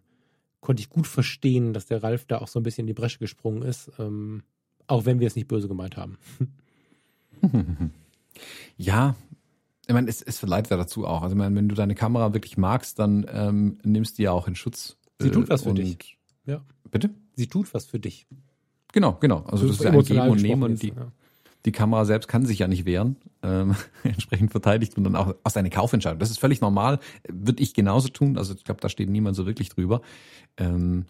konnte ich gut verstehen, dass der Ralf da auch so ein bisschen in die Bresche gesprungen ist, ähm, auch wenn wir es nicht böse gemeint haben.
Ja, ich meine, es, es verleiht ja dazu auch. Also, ich meine, wenn du deine Kamera wirklich magst, dann ähm, nimmst du ja auch in Schutz.
Sie tut was für dich.
Ja. Bitte?
Sie tut was für dich.
Genau, genau. Also, das ist ja ein Geben und Nehmen und die, ja. die Kamera selbst kann sich ja nicht wehren. Ähm, entsprechend verteidigt und dann auch aus eine Kaufentscheidung. Das ist völlig normal. Würde ich genauso tun. Also, ich glaube, da steht niemand so wirklich drüber. Ähm,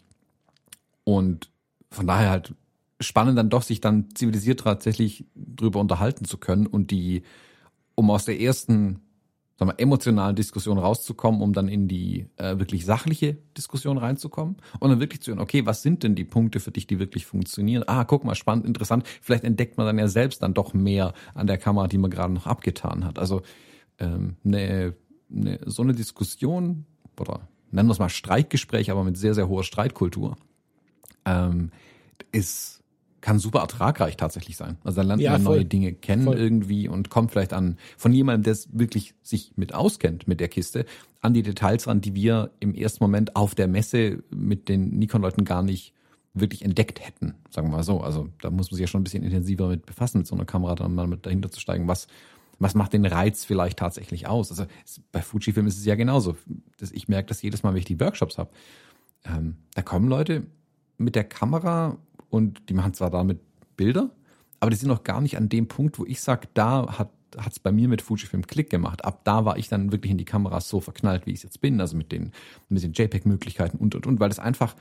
und von daher halt spannend dann doch, sich dann zivilisiert tatsächlich drüber unterhalten zu können und die, um aus der ersten sagen wir, emotionalen Diskussion rauszukommen, um dann in die äh, wirklich sachliche Diskussion reinzukommen und dann wirklich zu hören, okay, was sind denn die Punkte für dich, die wirklich funktionieren? Ah, guck mal, spannend, interessant. Vielleicht entdeckt man dann ja selbst dann doch mehr an der Kamera, die man gerade noch abgetan hat. Also ähm, eine, eine, so eine Diskussion oder nennen wir es mal Streitgespräch, aber mit sehr, sehr hoher Streitkultur, ähm, ist kann super ertragreich tatsächlich sein. Also dann lernt ja, man voll, neue Dinge kennen voll. irgendwie und kommt vielleicht an von jemandem, der wirklich sich mit auskennt mit der Kiste, an die Details ran, die wir im ersten Moment auf der Messe mit den Nikon-Leuten gar nicht wirklich entdeckt hätten, sagen wir mal so. Also da muss man sich ja schon ein bisschen intensiver mit befassen, mit so einer Kamera dann mal mit dahinter zu steigen, was was macht den Reiz vielleicht tatsächlich aus? Also bei Fujifilm ist es ja genauso. Ich merke das jedes Mal, wenn ich die Workshops habe. Ähm, da kommen Leute mit der Kamera und die machen zwar damit Bilder, aber die sind noch gar nicht an dem Punkt, wo ich sage, da hat hat es bei mir mit Fujifilm Klick gemacht. Ab da war ich dann wirklich in die Kameras so verknallt, wie ich jetzt bin, also mit den, mit den JPEG-Möglichkeiten und und und, weil das einfach,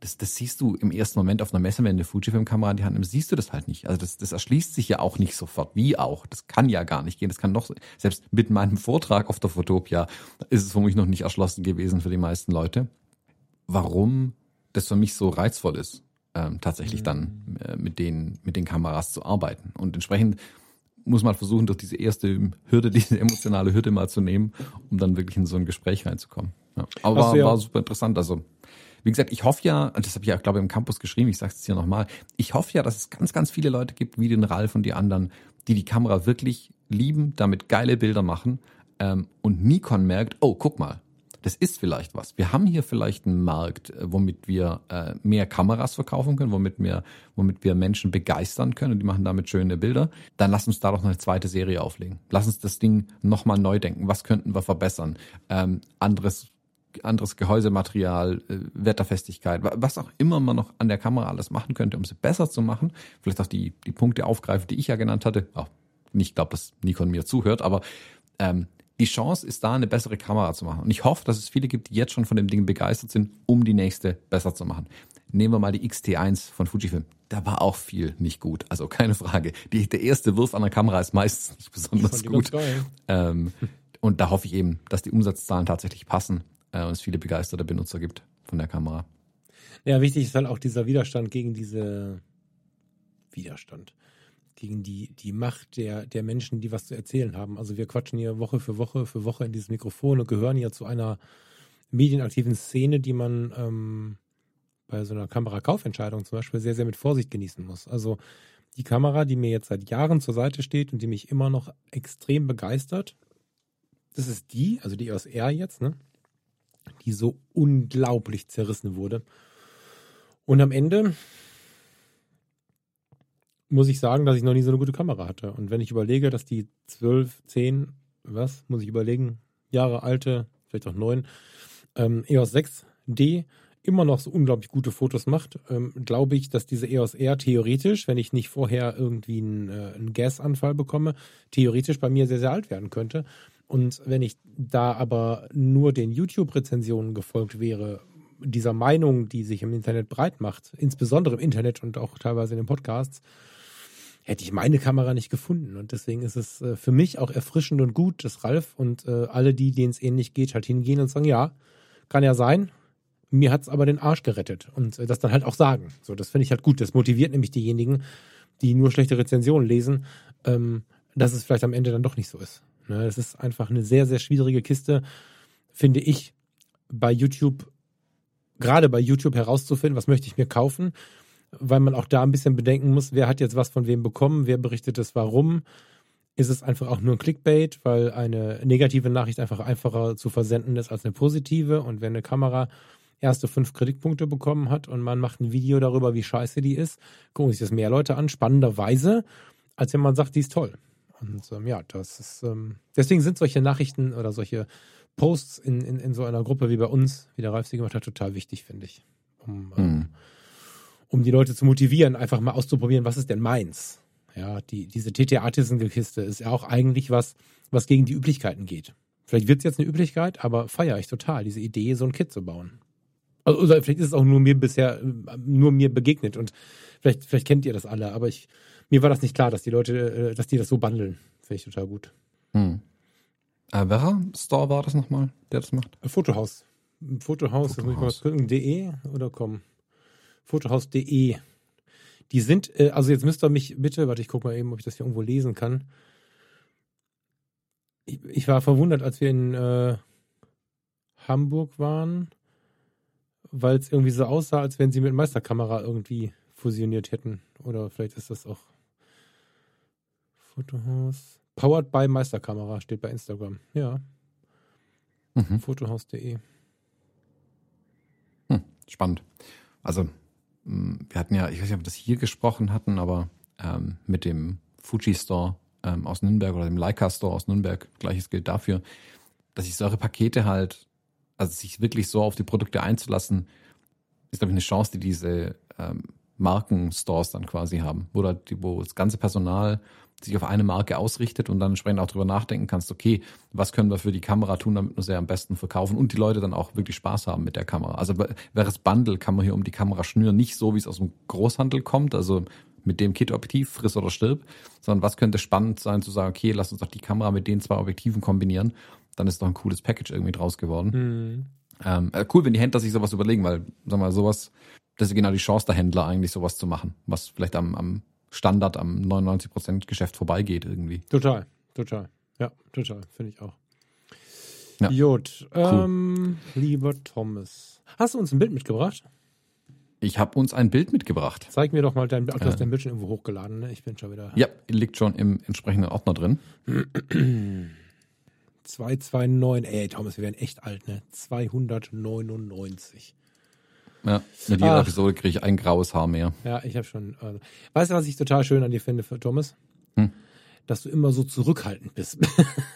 das, das siehst du im ersten Moment auf einer Messe, wenn du eine Fujifilm-Kamera in die Hand nimmst, siehst du das halt nicht. Also das, das erschließt sich ja auch nicht sofort. Wie auch? Das kann ja gar nicht gehen. Das kann noch, selbst mit meinem Vortrag auf der Fotopia ist es für mich noch nicht erschlossen gewesen für die meisten Leute. Warum das für mich so reizvoll ist ähm, tatsächlich dann äh, mit den mit den Kameras zu arbeiten. Und entsprechend muss man versuchen, durch diese erste Hürde, diese emotionale Hürde mal zu nehmen, um dann wirklich in so ein Gespräch reinzukommen. Ja. Aber war, ja. war super interessant. Also wie gesagt, ich hoffe ja, und das habe ich ja, glaube ich, im Campus geschrieben, ich sage es hier nochmal, ich hoffe ja, dass es ganz, ganz viele Leute gibt, wie den Ralf und die anderen, die die Kamera wirklich lieben, damit geile Bilder machen ähm, und Nikon merkt, oh, guck mal, das ist vielleicht was. Wir haben hier vielleicht einen Markt, äh, womit wir äh, mehr Kameras verkaufen können, womit wir, womit wir Menschen begeistern können und die machen damit schöne Bilder. Dann lass uns da doch eine zweite Serie auflegen. Lass uns das Ding nochmal neu denken. Was könnten wir verbessern? Ähm, anderes anderes Gehäusematerial, äh, Wetterfestigkeit, was auch immer man noch an der Kamera alles machen könnte, um sie besser zu machen. Vielleicht auch die, die Punkte aufgreifen, die ich ja genannt hatte. Auch nicht glaube, dass Nikon mir zuhört, aber ähm, die Chance ist da, eine bessere Kamera zu machen. Und ich hoffe, dass es viele gibt, die jetzt schon von dem Ding begeistert sind, um die nächste besser zu machen. Nehmen wir mal die XT1 von Fujifilm. Da war auch viel nicht gut. Also keine Frage. Die, der erste Wurf an der Kamera ist meistens nicht besonders gut. Ähm, und da hoffe ich eben, dass die Umsatzzahlen tatsächlich passen äh, und es viele begeisterte Benutzer gibt von der Kamera.
Ja, wichtig ist halt auch dieser Widerstand gegen diese Widerstand gegen die, die Macht der, der Menschen, die was zu erzählen haben. Also wir quatschen hier Woche für Woche für Woche in dieses Mikrofon und gehören ja zu einer medienaktiven Szene, die man ähm, bei so einer Kamerakaufentscheidung zum Beispiel sehr, sehr mit Vorsicht genießen muss. Also die Kamera, die mir jetzt seit Jahren zur Seite steht und die mich immer noch extrem begeistert, das ist die, also die EOS R jetzt, ne? die so unglaublich zerrissen wurde. Und am Ende muss ich sagen, dass ich noch nie so eine gute Kamera hatte. Und wenn ich überlege, dass die 12, 10, was muss ich überlegen, Jahre alte, vielleicht auch neun, ähm, EOS 6D immer noch so unglaublich gute Fotos macht, ähm, glaube ich, dass diese EOS R theoretisch, wenn ich nicht vorher irgendwie einen, äh, einen Gasanfall bekomme, theoretisch bei mir sehr, sehr alt werden könnte. Und wenn ich da aber nur den YouTube-Rezensionen gefolgt wäre, dieser Meinung, die sich im Internet breit macht, insbesondere im Internet und auch teilweise in den Podcasts, hätte ich meine Kamera nicht gefunden. Und deswegen ist es äh, für mich auch erfrischend und gut, dass Ralf und äh, alle die, denen es ähnlich geht, halt hingehen und sagen, ja, kann ja sein. Mir hat's aber den Arsch gerettet. Und äh, das dann halt auch sagen. So, das finde ich halt gut. Das motiviert nämlich diejenigen, die nur schlechte Rezensionen lesen, ähm, dass es vielleicht am Ende dann doch nicht so ist. Ne, das ist einfach eine sehr, sehr schwierige Kiste, finde ich, bei YouTube, gerade bei YouTube herauszufinden, was möchte ich mir kaufen weil man auch da ein bisschen bedenken muss, wer hat jetzt was von wem bekommen, wer berichtet es warum. Ist es einfach auch nur ein Clickbait, weil eine negative Nachricht einfach einfacher zu versenden ist als eine positive. Und wenn eine Kamera erste fünf Kritikpunkte bekommen hat und man macht ein Video darüber, wie scheiße die ist, gucken sich das mehr Leute an, spannenderweise, als wenn man sagt, die ist toll. Und ähm, ja, das ist, ähm, deswegen sind solche Nachrichten oder solche Posts in, in, in so einer Gruppe wie bei uns, wie der Ralf sie gemacht hat, total wichtig, finde ich. Um, ähm, hm um die Leute zu motivieren, einfach mal auszuprobieren, was ist denn meins? Ja, die, diese TT Artisan-Kiste ist ja auch eigentlich was, was gegen die Üblichkeiten geht. Vielleicht wird es jetzt eine Üblichkeit, aber feiere ich total, diese Idee, so ein Kit zu bauen. Also, oder vielleicht ist es auch nur mir bisher, nur mir begegnet und vielleicht, vielleicht kennt ihr das alle, aber ich, mir war das nicht klar, dass die Leute, äh, dass die das so bundeln. Finde ich total gut. Hm.
Äh, welcher Store war das nochmal, der das macht?
Fotohaus. Fotohaus, Fotohaus. das muss ich mal gucken, de oder com fotohaus.de. Die sind, äh, also jetzt müsst ihr mich bitte, warte, ich gucke mal eben, ob ich das hier irgendwo lesen kann. Ich, ich war verwundert, als wir in äh, Hamburg waren, weil es irgendwie so aussah, als wenn sie mit Meisterkamera irgendwie fusioniert hätten. Oder vielleicht ist das auch Fotohaus. Powered by Meisterkamera steht bei Instagram. Ja. Mhm. Fotohaus.de.
Hm, spannend. Also wir hatten ja, ich weiß nicht, ob wir das hier gesprochen hatten, aber ähm, mit dem Fuji Store ähm, aus Nürnberg oder dem Leica Store aus Nürnberg, gleiches gilt dafür, dass ich solche Pakete halt, also sich wirklich so auf die Produkte einzulassen, ist, glaube ich, eine Chance, die diese ähm, Markenstores dann quasi haben, wo, da, wo das ganze Personal sich auf eine Marke ausrichtet und dann entsprechend auch drüber nachdenken kannst, okay, was können wir für die Kamera tun, damit wir sie am besten verkaufen und die Leute dann auch wirklich Spaß haben mit der Kamera. Also wäre es Bundle, kann man hier um die Kamera schnüren, nicht so, wie es aus dem Großhandel kommt, also mit dem Kit-Objektiv, friss oder stirb, sondern was könnte spannend sein zu sagen, okay, lass uns doch die Kamera mit den zwei Objektiven kombinieren, dann ist doch ein cooles Package irgendwie draus geworden. Mhm. Ähm, äh, cool, wenn die Händler sich sowas überlegen, weil, sag mal, sowas, das ist genau die Chance der Händler eigentlich, sowas zu machen, was vielleicht am, am Standard am 99% Geschäft vorbeigeht irgendwie.
Total, total. Ja, total, finde ich auch. Ja. Gut, cool. ähm, lieber Thomas. Hast du uns ein Bild mitgebracht?
Ich habe uns ein Bild mitgebracht.
Zeig mir doch mal dein Bild. Du hast dein Bild schon irgendwo hochgeladen, ne? Ich bin schon wieder.
Ja, liegt schon im entsprechenden Ordner drin.
229, ey Thomas, wir werden echt alt, ne? 299.
Ja, mit jeder Ach. Episode kriege ich ein graues Haar mehr.
Ja, ich habe schon. Also. Weißt du, was ich total schön an dir finde, Thomas? Hm? Dass du immer so zurückhaltend bist.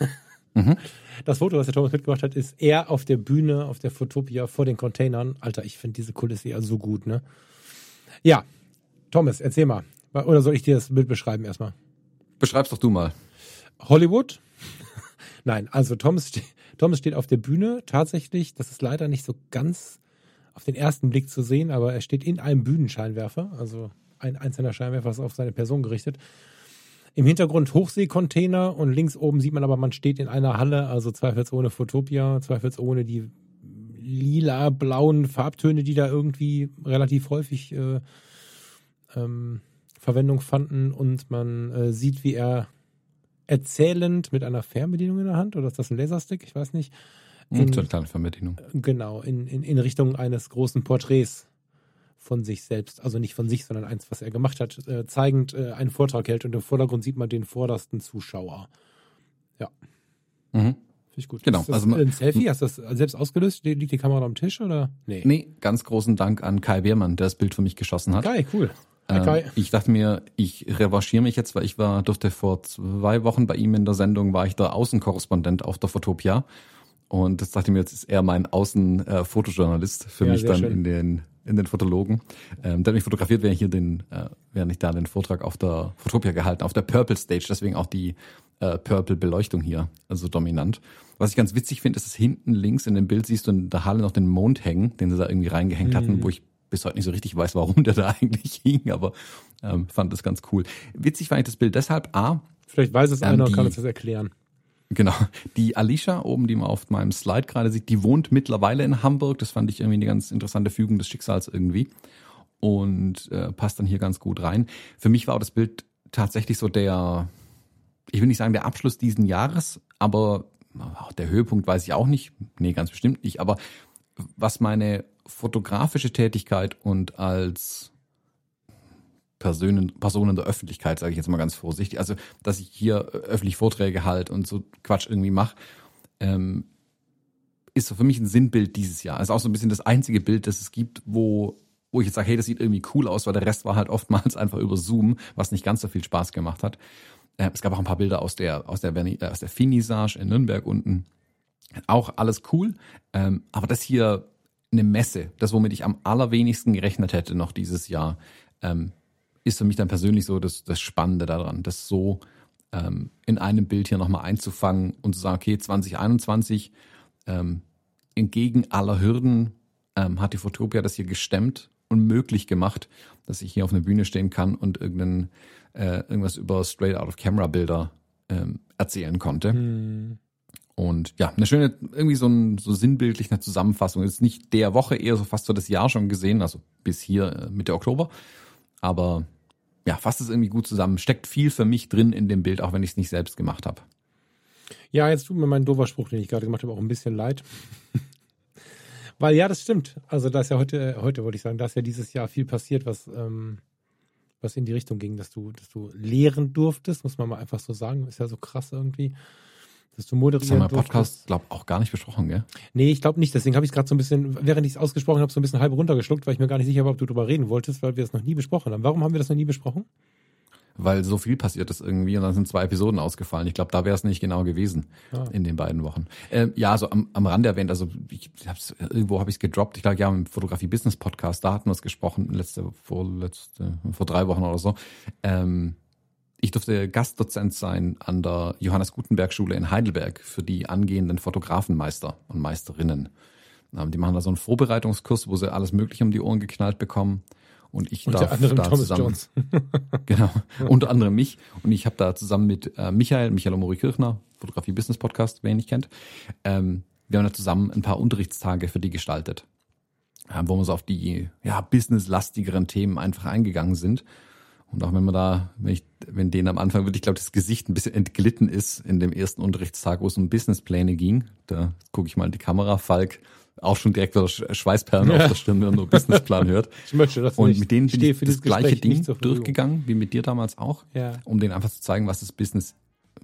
mhm. Das Foto, was der Thomas mitgebracht hat, ist er auf der Bühne, auf der Fotopia vor den Containern. Alter, ich finde diese Kulisse ja so gut, ne? Ja, Thomas, erzähl mal. Oder soll ich dir das Bild beschreiben erstmal?
Beschreib's doch du mal.
Hollywood? Nein, also Thomas, Thomas steht auf der Bühne. Tatsächlich, das ist leider nicht so ganz auf den ersten Blick zu sehen, aber er steht in einem Bühnenscheinwerfer, also ein einzelner Scheinwerfer ist auf seine Person gerichtet. Im Hintergrund Hochseekontainer und links oben sieht man aber, man steht in einer Halle, also zweifelsohne Fotopia, zweifelsohne die lila-blauen Farbtöne, die da irgendwie relativ häufig äh, ähm, Verwendung fanden und man äh, sieht, wie er erzählend mit einer Fernbedienung in der Hand, oder ist das ein Laserstick? Ich weiß nicht
In, so eine kleine Fernbedienung.
Genau, in, in, in Richtung eines großen Porträts von sich selbst, also nicht von sich, sondern eins, was er gemacht hat, äh, zeigend äh, einen Vortrag hält und im Vordergrund sieht man den vordersten Zuschauer. Ja.
Mhm.
Finde ich gut.
Genau,
das
also-
ein Selfie? Hast du das selbst ausgelöst? Liegt die Kamera am Tisch oder? Nee.
Nee, ganz großen Dank an Kai Wehrmann, der das Bild für mich geschossen hat.
Geil, cool. Hi,
Ähm, ich dachte mir, ich revanchiere mich jetzt, weil ich war, durfte vor zwei Wochen bei ihm in der Sendung, war ich der Außenkorrespondent auf der Fotopia. Und das dachte ich mir, jetzt ist er mein Außen-Fotojournalist für
Ja,
mich dann
schön.
in den, in den Fotologen. Ähm, der hat mich fotografiert, während ich hier den, äh, während ich da den Vortrag auf der Fotopia gehalten, auf der Purple Stage, deswegen auch die äh, Purple Beleuchtung hier, also dominant. Was ich ganz witzig finde, ist, dass hinten links in dem Bild siehst du in der Halle noch den Mond hängen, den sie da irgendwie reingehängt
Mhm.
hatten, wo ich bis heute nicht so richtig weiß, warum der da eigentlich hing, aber ähm, fand das ganz cool. Witzig fand ich das Bild deshalb, A,
Vielleicht weiß es
ähm,
einer und kann uns das erklären.
Genau. Die Alicia oben, die man auf meinem Slide gerade sieht, die wohnt mittlerweile in Hamburg. Das fand ich irgendwie eine ganz interessante Fügung des Schicksals irgendwie. Und äh, passt dann hier ganz gut rein. Für mich war auch das Bild tatsächlich so der, ich will nicht sagen der Abschluss diesen Jahres, aber auch der Höhepunkt weiß ich auch nicht. Nee, ganz bestimmt nicht. Aber was meine fotografische Tätigkeit und als Personen, Personen der Öffentlichkeit, sage ich jetzt mal ganz vorsichtig, also dass ich hier äh, öffentlich Vorträge halt und so Quatsch irgendwie mache, ähm, ist so für mich ein Sinnbild dieses Jahr. ist auch so ein bisschen das einzige Bild, das es gibt, wo, wo ich jetzt sage, hey, das sieht irgendwie cool aus, weil der Rest war halt oftmals einfach über Zoom, was nicht ganz so viel Spaß gemacht hat. Äh, es gab auch ein paar Bilder aus der, aus der, äh, aus der Finissage in Nürnberg unten. Auch alles cool. Ähm, aber das hier eine Messe, das womit ich am allerwenigsten gerechnet hätte noch dieses Jahr, ähm, ist für mich dann persönlich so das, das Spannende daran, das so ähm, in einem Bild hier nochmal einzufangen und zu sagen, okay, 2021, ähm, entgegen aller Hürden ähm, hat die Fotopia das hier gestemmt und möglich gemacht, dass ich hier auf einer Bühne stehen kann und irgendein, äh, irgendwas über Straight Out of Camera Bilder ähm, erzählen konnte.
Hm.
Und ja, eine schöne, irgendwie so, ein, so sinnbildlich eine Zusammenfassung. Ist nicht der Woche, eher so fast so das Jahr schon gesehen, also bis hier äh, Mitte Oktober. Aber ja, fasst es irgendwie gut zusammen. Steckt viel für mich drin in dem Bild, auch wenn ich es nicht selbst gemacht habe.
Ja, jetzt tut mir mein doofer Spruch, den ich gerade gemacht habe, auch ein bisschen leid. Weil ja, das stimmt. Also da ist ja heute, heute wollte ich sagen, da ist ja dieses Jahr viel passiert, was, ähm, was in die Richtung ging, dass du, dass du lehren durftest, muss man mal einfach so sagen. Ist ja so krass irgendwie. Dass du
Das
moderieren
haben wir im. Podcast, glaube auch gar nicht besprochen, gell?
Nee, ich glaube nicht. Deswegen habe ich es gerade so ein bisschen, während ich es ausgesprochen habe, so ein bisschen halb runtergeschluckt, weil ich mir gar nicht sicher war, ob du drüber reden wolltest, weil wir es noch nie besprochen haben. Warum haben wir das noch nie besprochen?
Weil so viel passiert ist irgendwie und dann sind zwei Episoden ausgefallen. Ich glaube, da wäre es nicht genau gewesen
Ah.
in den beiden Wochen. Ähm, ja, so am, am Rande erwähnt, also ich hab's, irgendwo habe ich es gedroppt. Ich glaube, ja, im Fotografie Business Podcast, da hatten wir es gesprochen, letzte, vorletzte, vor drei Wochen oder so. Ähm, ich durfte Gastdozent sein an der Johannes Gutenberg Schule in Heidelberg für die angehenden Fotografenmeister und Meisterinnen. Ähm, die machen da so einen Vorbereitungskurs, wo sie alles Mögliche um die Ohren geknallt bekommen. Und ich
Unter
darf
anderem
da
Thomas
zusammen,
Jones.
Genau, unter anderem mich. Und ich habe da zusammen mit äh, Michael, Michael Omori Kirchner, Fotografie Business Podcast, wer ihn nicht kennt, ähm, wir haben da zusammen ein paar Unterrichtstage für die gestaltet, äh, wo wir so auf die ja, businesslastigeren Themen einfach eingegangen sind. Und auch wenn man da, wenn ich, wenn denen am Anfang wirklich, glaube das Gesicht ein bisschen entglitten ist in dem ersten Unterrichtstag, wo es um Businesspläne ging, da gucke ich mal in die Kamera, Falk auch schon direkt wieder Sch- Schweißperlen
Ja.
auf der Stirn, wenn er nur Businessplan hört.
Ich möchte das
Und
nicht.
mit denen bin ich das gleiche Ding durchgegangen, wie mit dir damals auch,
Ja.
um denen einfach zu zeigen, was das Business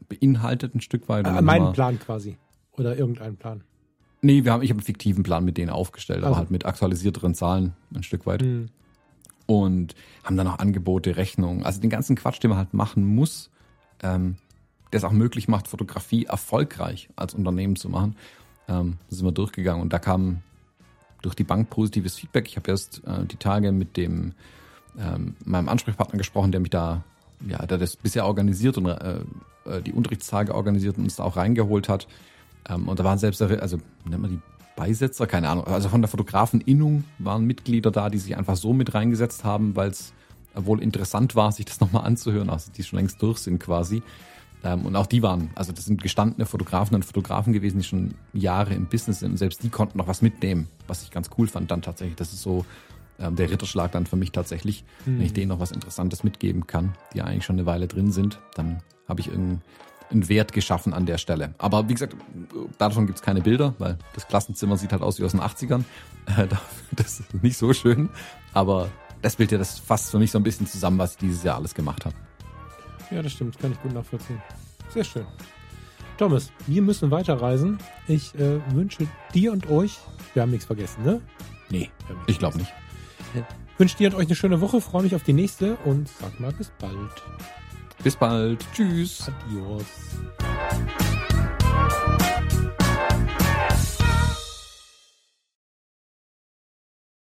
beinhaltet ein Stück weit.
Ah, meinen
wir-
Plan quasi. Oder irgendeinen Plan.
Nee, wir haben, ich habe einen fiktiven Plan mit denen aufgestellt, aber
Also.
halt mit aktualisierteren Zahlen ein Stück weit.
Hm.
Und haben dann auch Angebote, Rechnungen, also den ganzen Quatsch, den man halt machen muss, ähm, der es auch möglich macht, Fotografie erfolgreich als Unternehmen zu machen. Ähm, sind wir durchgegangen und da kam durch die Bank positives Feedback. Ich habe erst äh, die Tage mit dem ähm, meinem Ansprechpartner gesprochen, der mich da, ja, der das bisher organisiert und äh, äh, die Unterrichtstage organisiert und uns da auch reingeholt hat. Ähm, und da waren selbst, also nennt man die Beisetzer, keine Ahnung, also von der Fotografeninnung waren Mitglieder da, die sich einfach so mit reingesetzt haben, weil es wohl interessant war, sich das nochmal anzuhören, also die schon längst durch sind quasi. Ähm, und auch die waren, also das sind gestandene Fotografen und Fotografen gewesen, die schon Jahre im Business sind und selbst die konnten noch was mitnehmen, was ich ganz cool fand dann tatsächlich. Das ist so ähm, der Ritterschlag dann für mich tatsächlich, wenn ich denen noch was Interessantes mitgeben kann, die eigentlich schon eine Weile drin sind, dann habe ich irgendein einen Wert geschaffen an der Stelle. Aber wie gesagt, davon gibt's keine Bilder, weil das Klassenzimmer sieht halt aus wie aus den 80ern. Das ist nicht so schön. Aber das Bild ja, das fasst für mich so ein bisschen zusammen, was ich dieses Jahr alles gemacht habe.
Ja, das stimmt. Kann ich gut nachvollziehen. Sehr schön. Thomas, wir müssen weiterreisen. Ich äh, wünsche dir und euch, wir haben nichts vergessen, ne?
Nee, ich glaube nicht.
Ich wünsche dir und euch eine schöne Woche, freue mich auf die nächste und sag mal bis bald.
Bis bald. Tschüss.
Adios.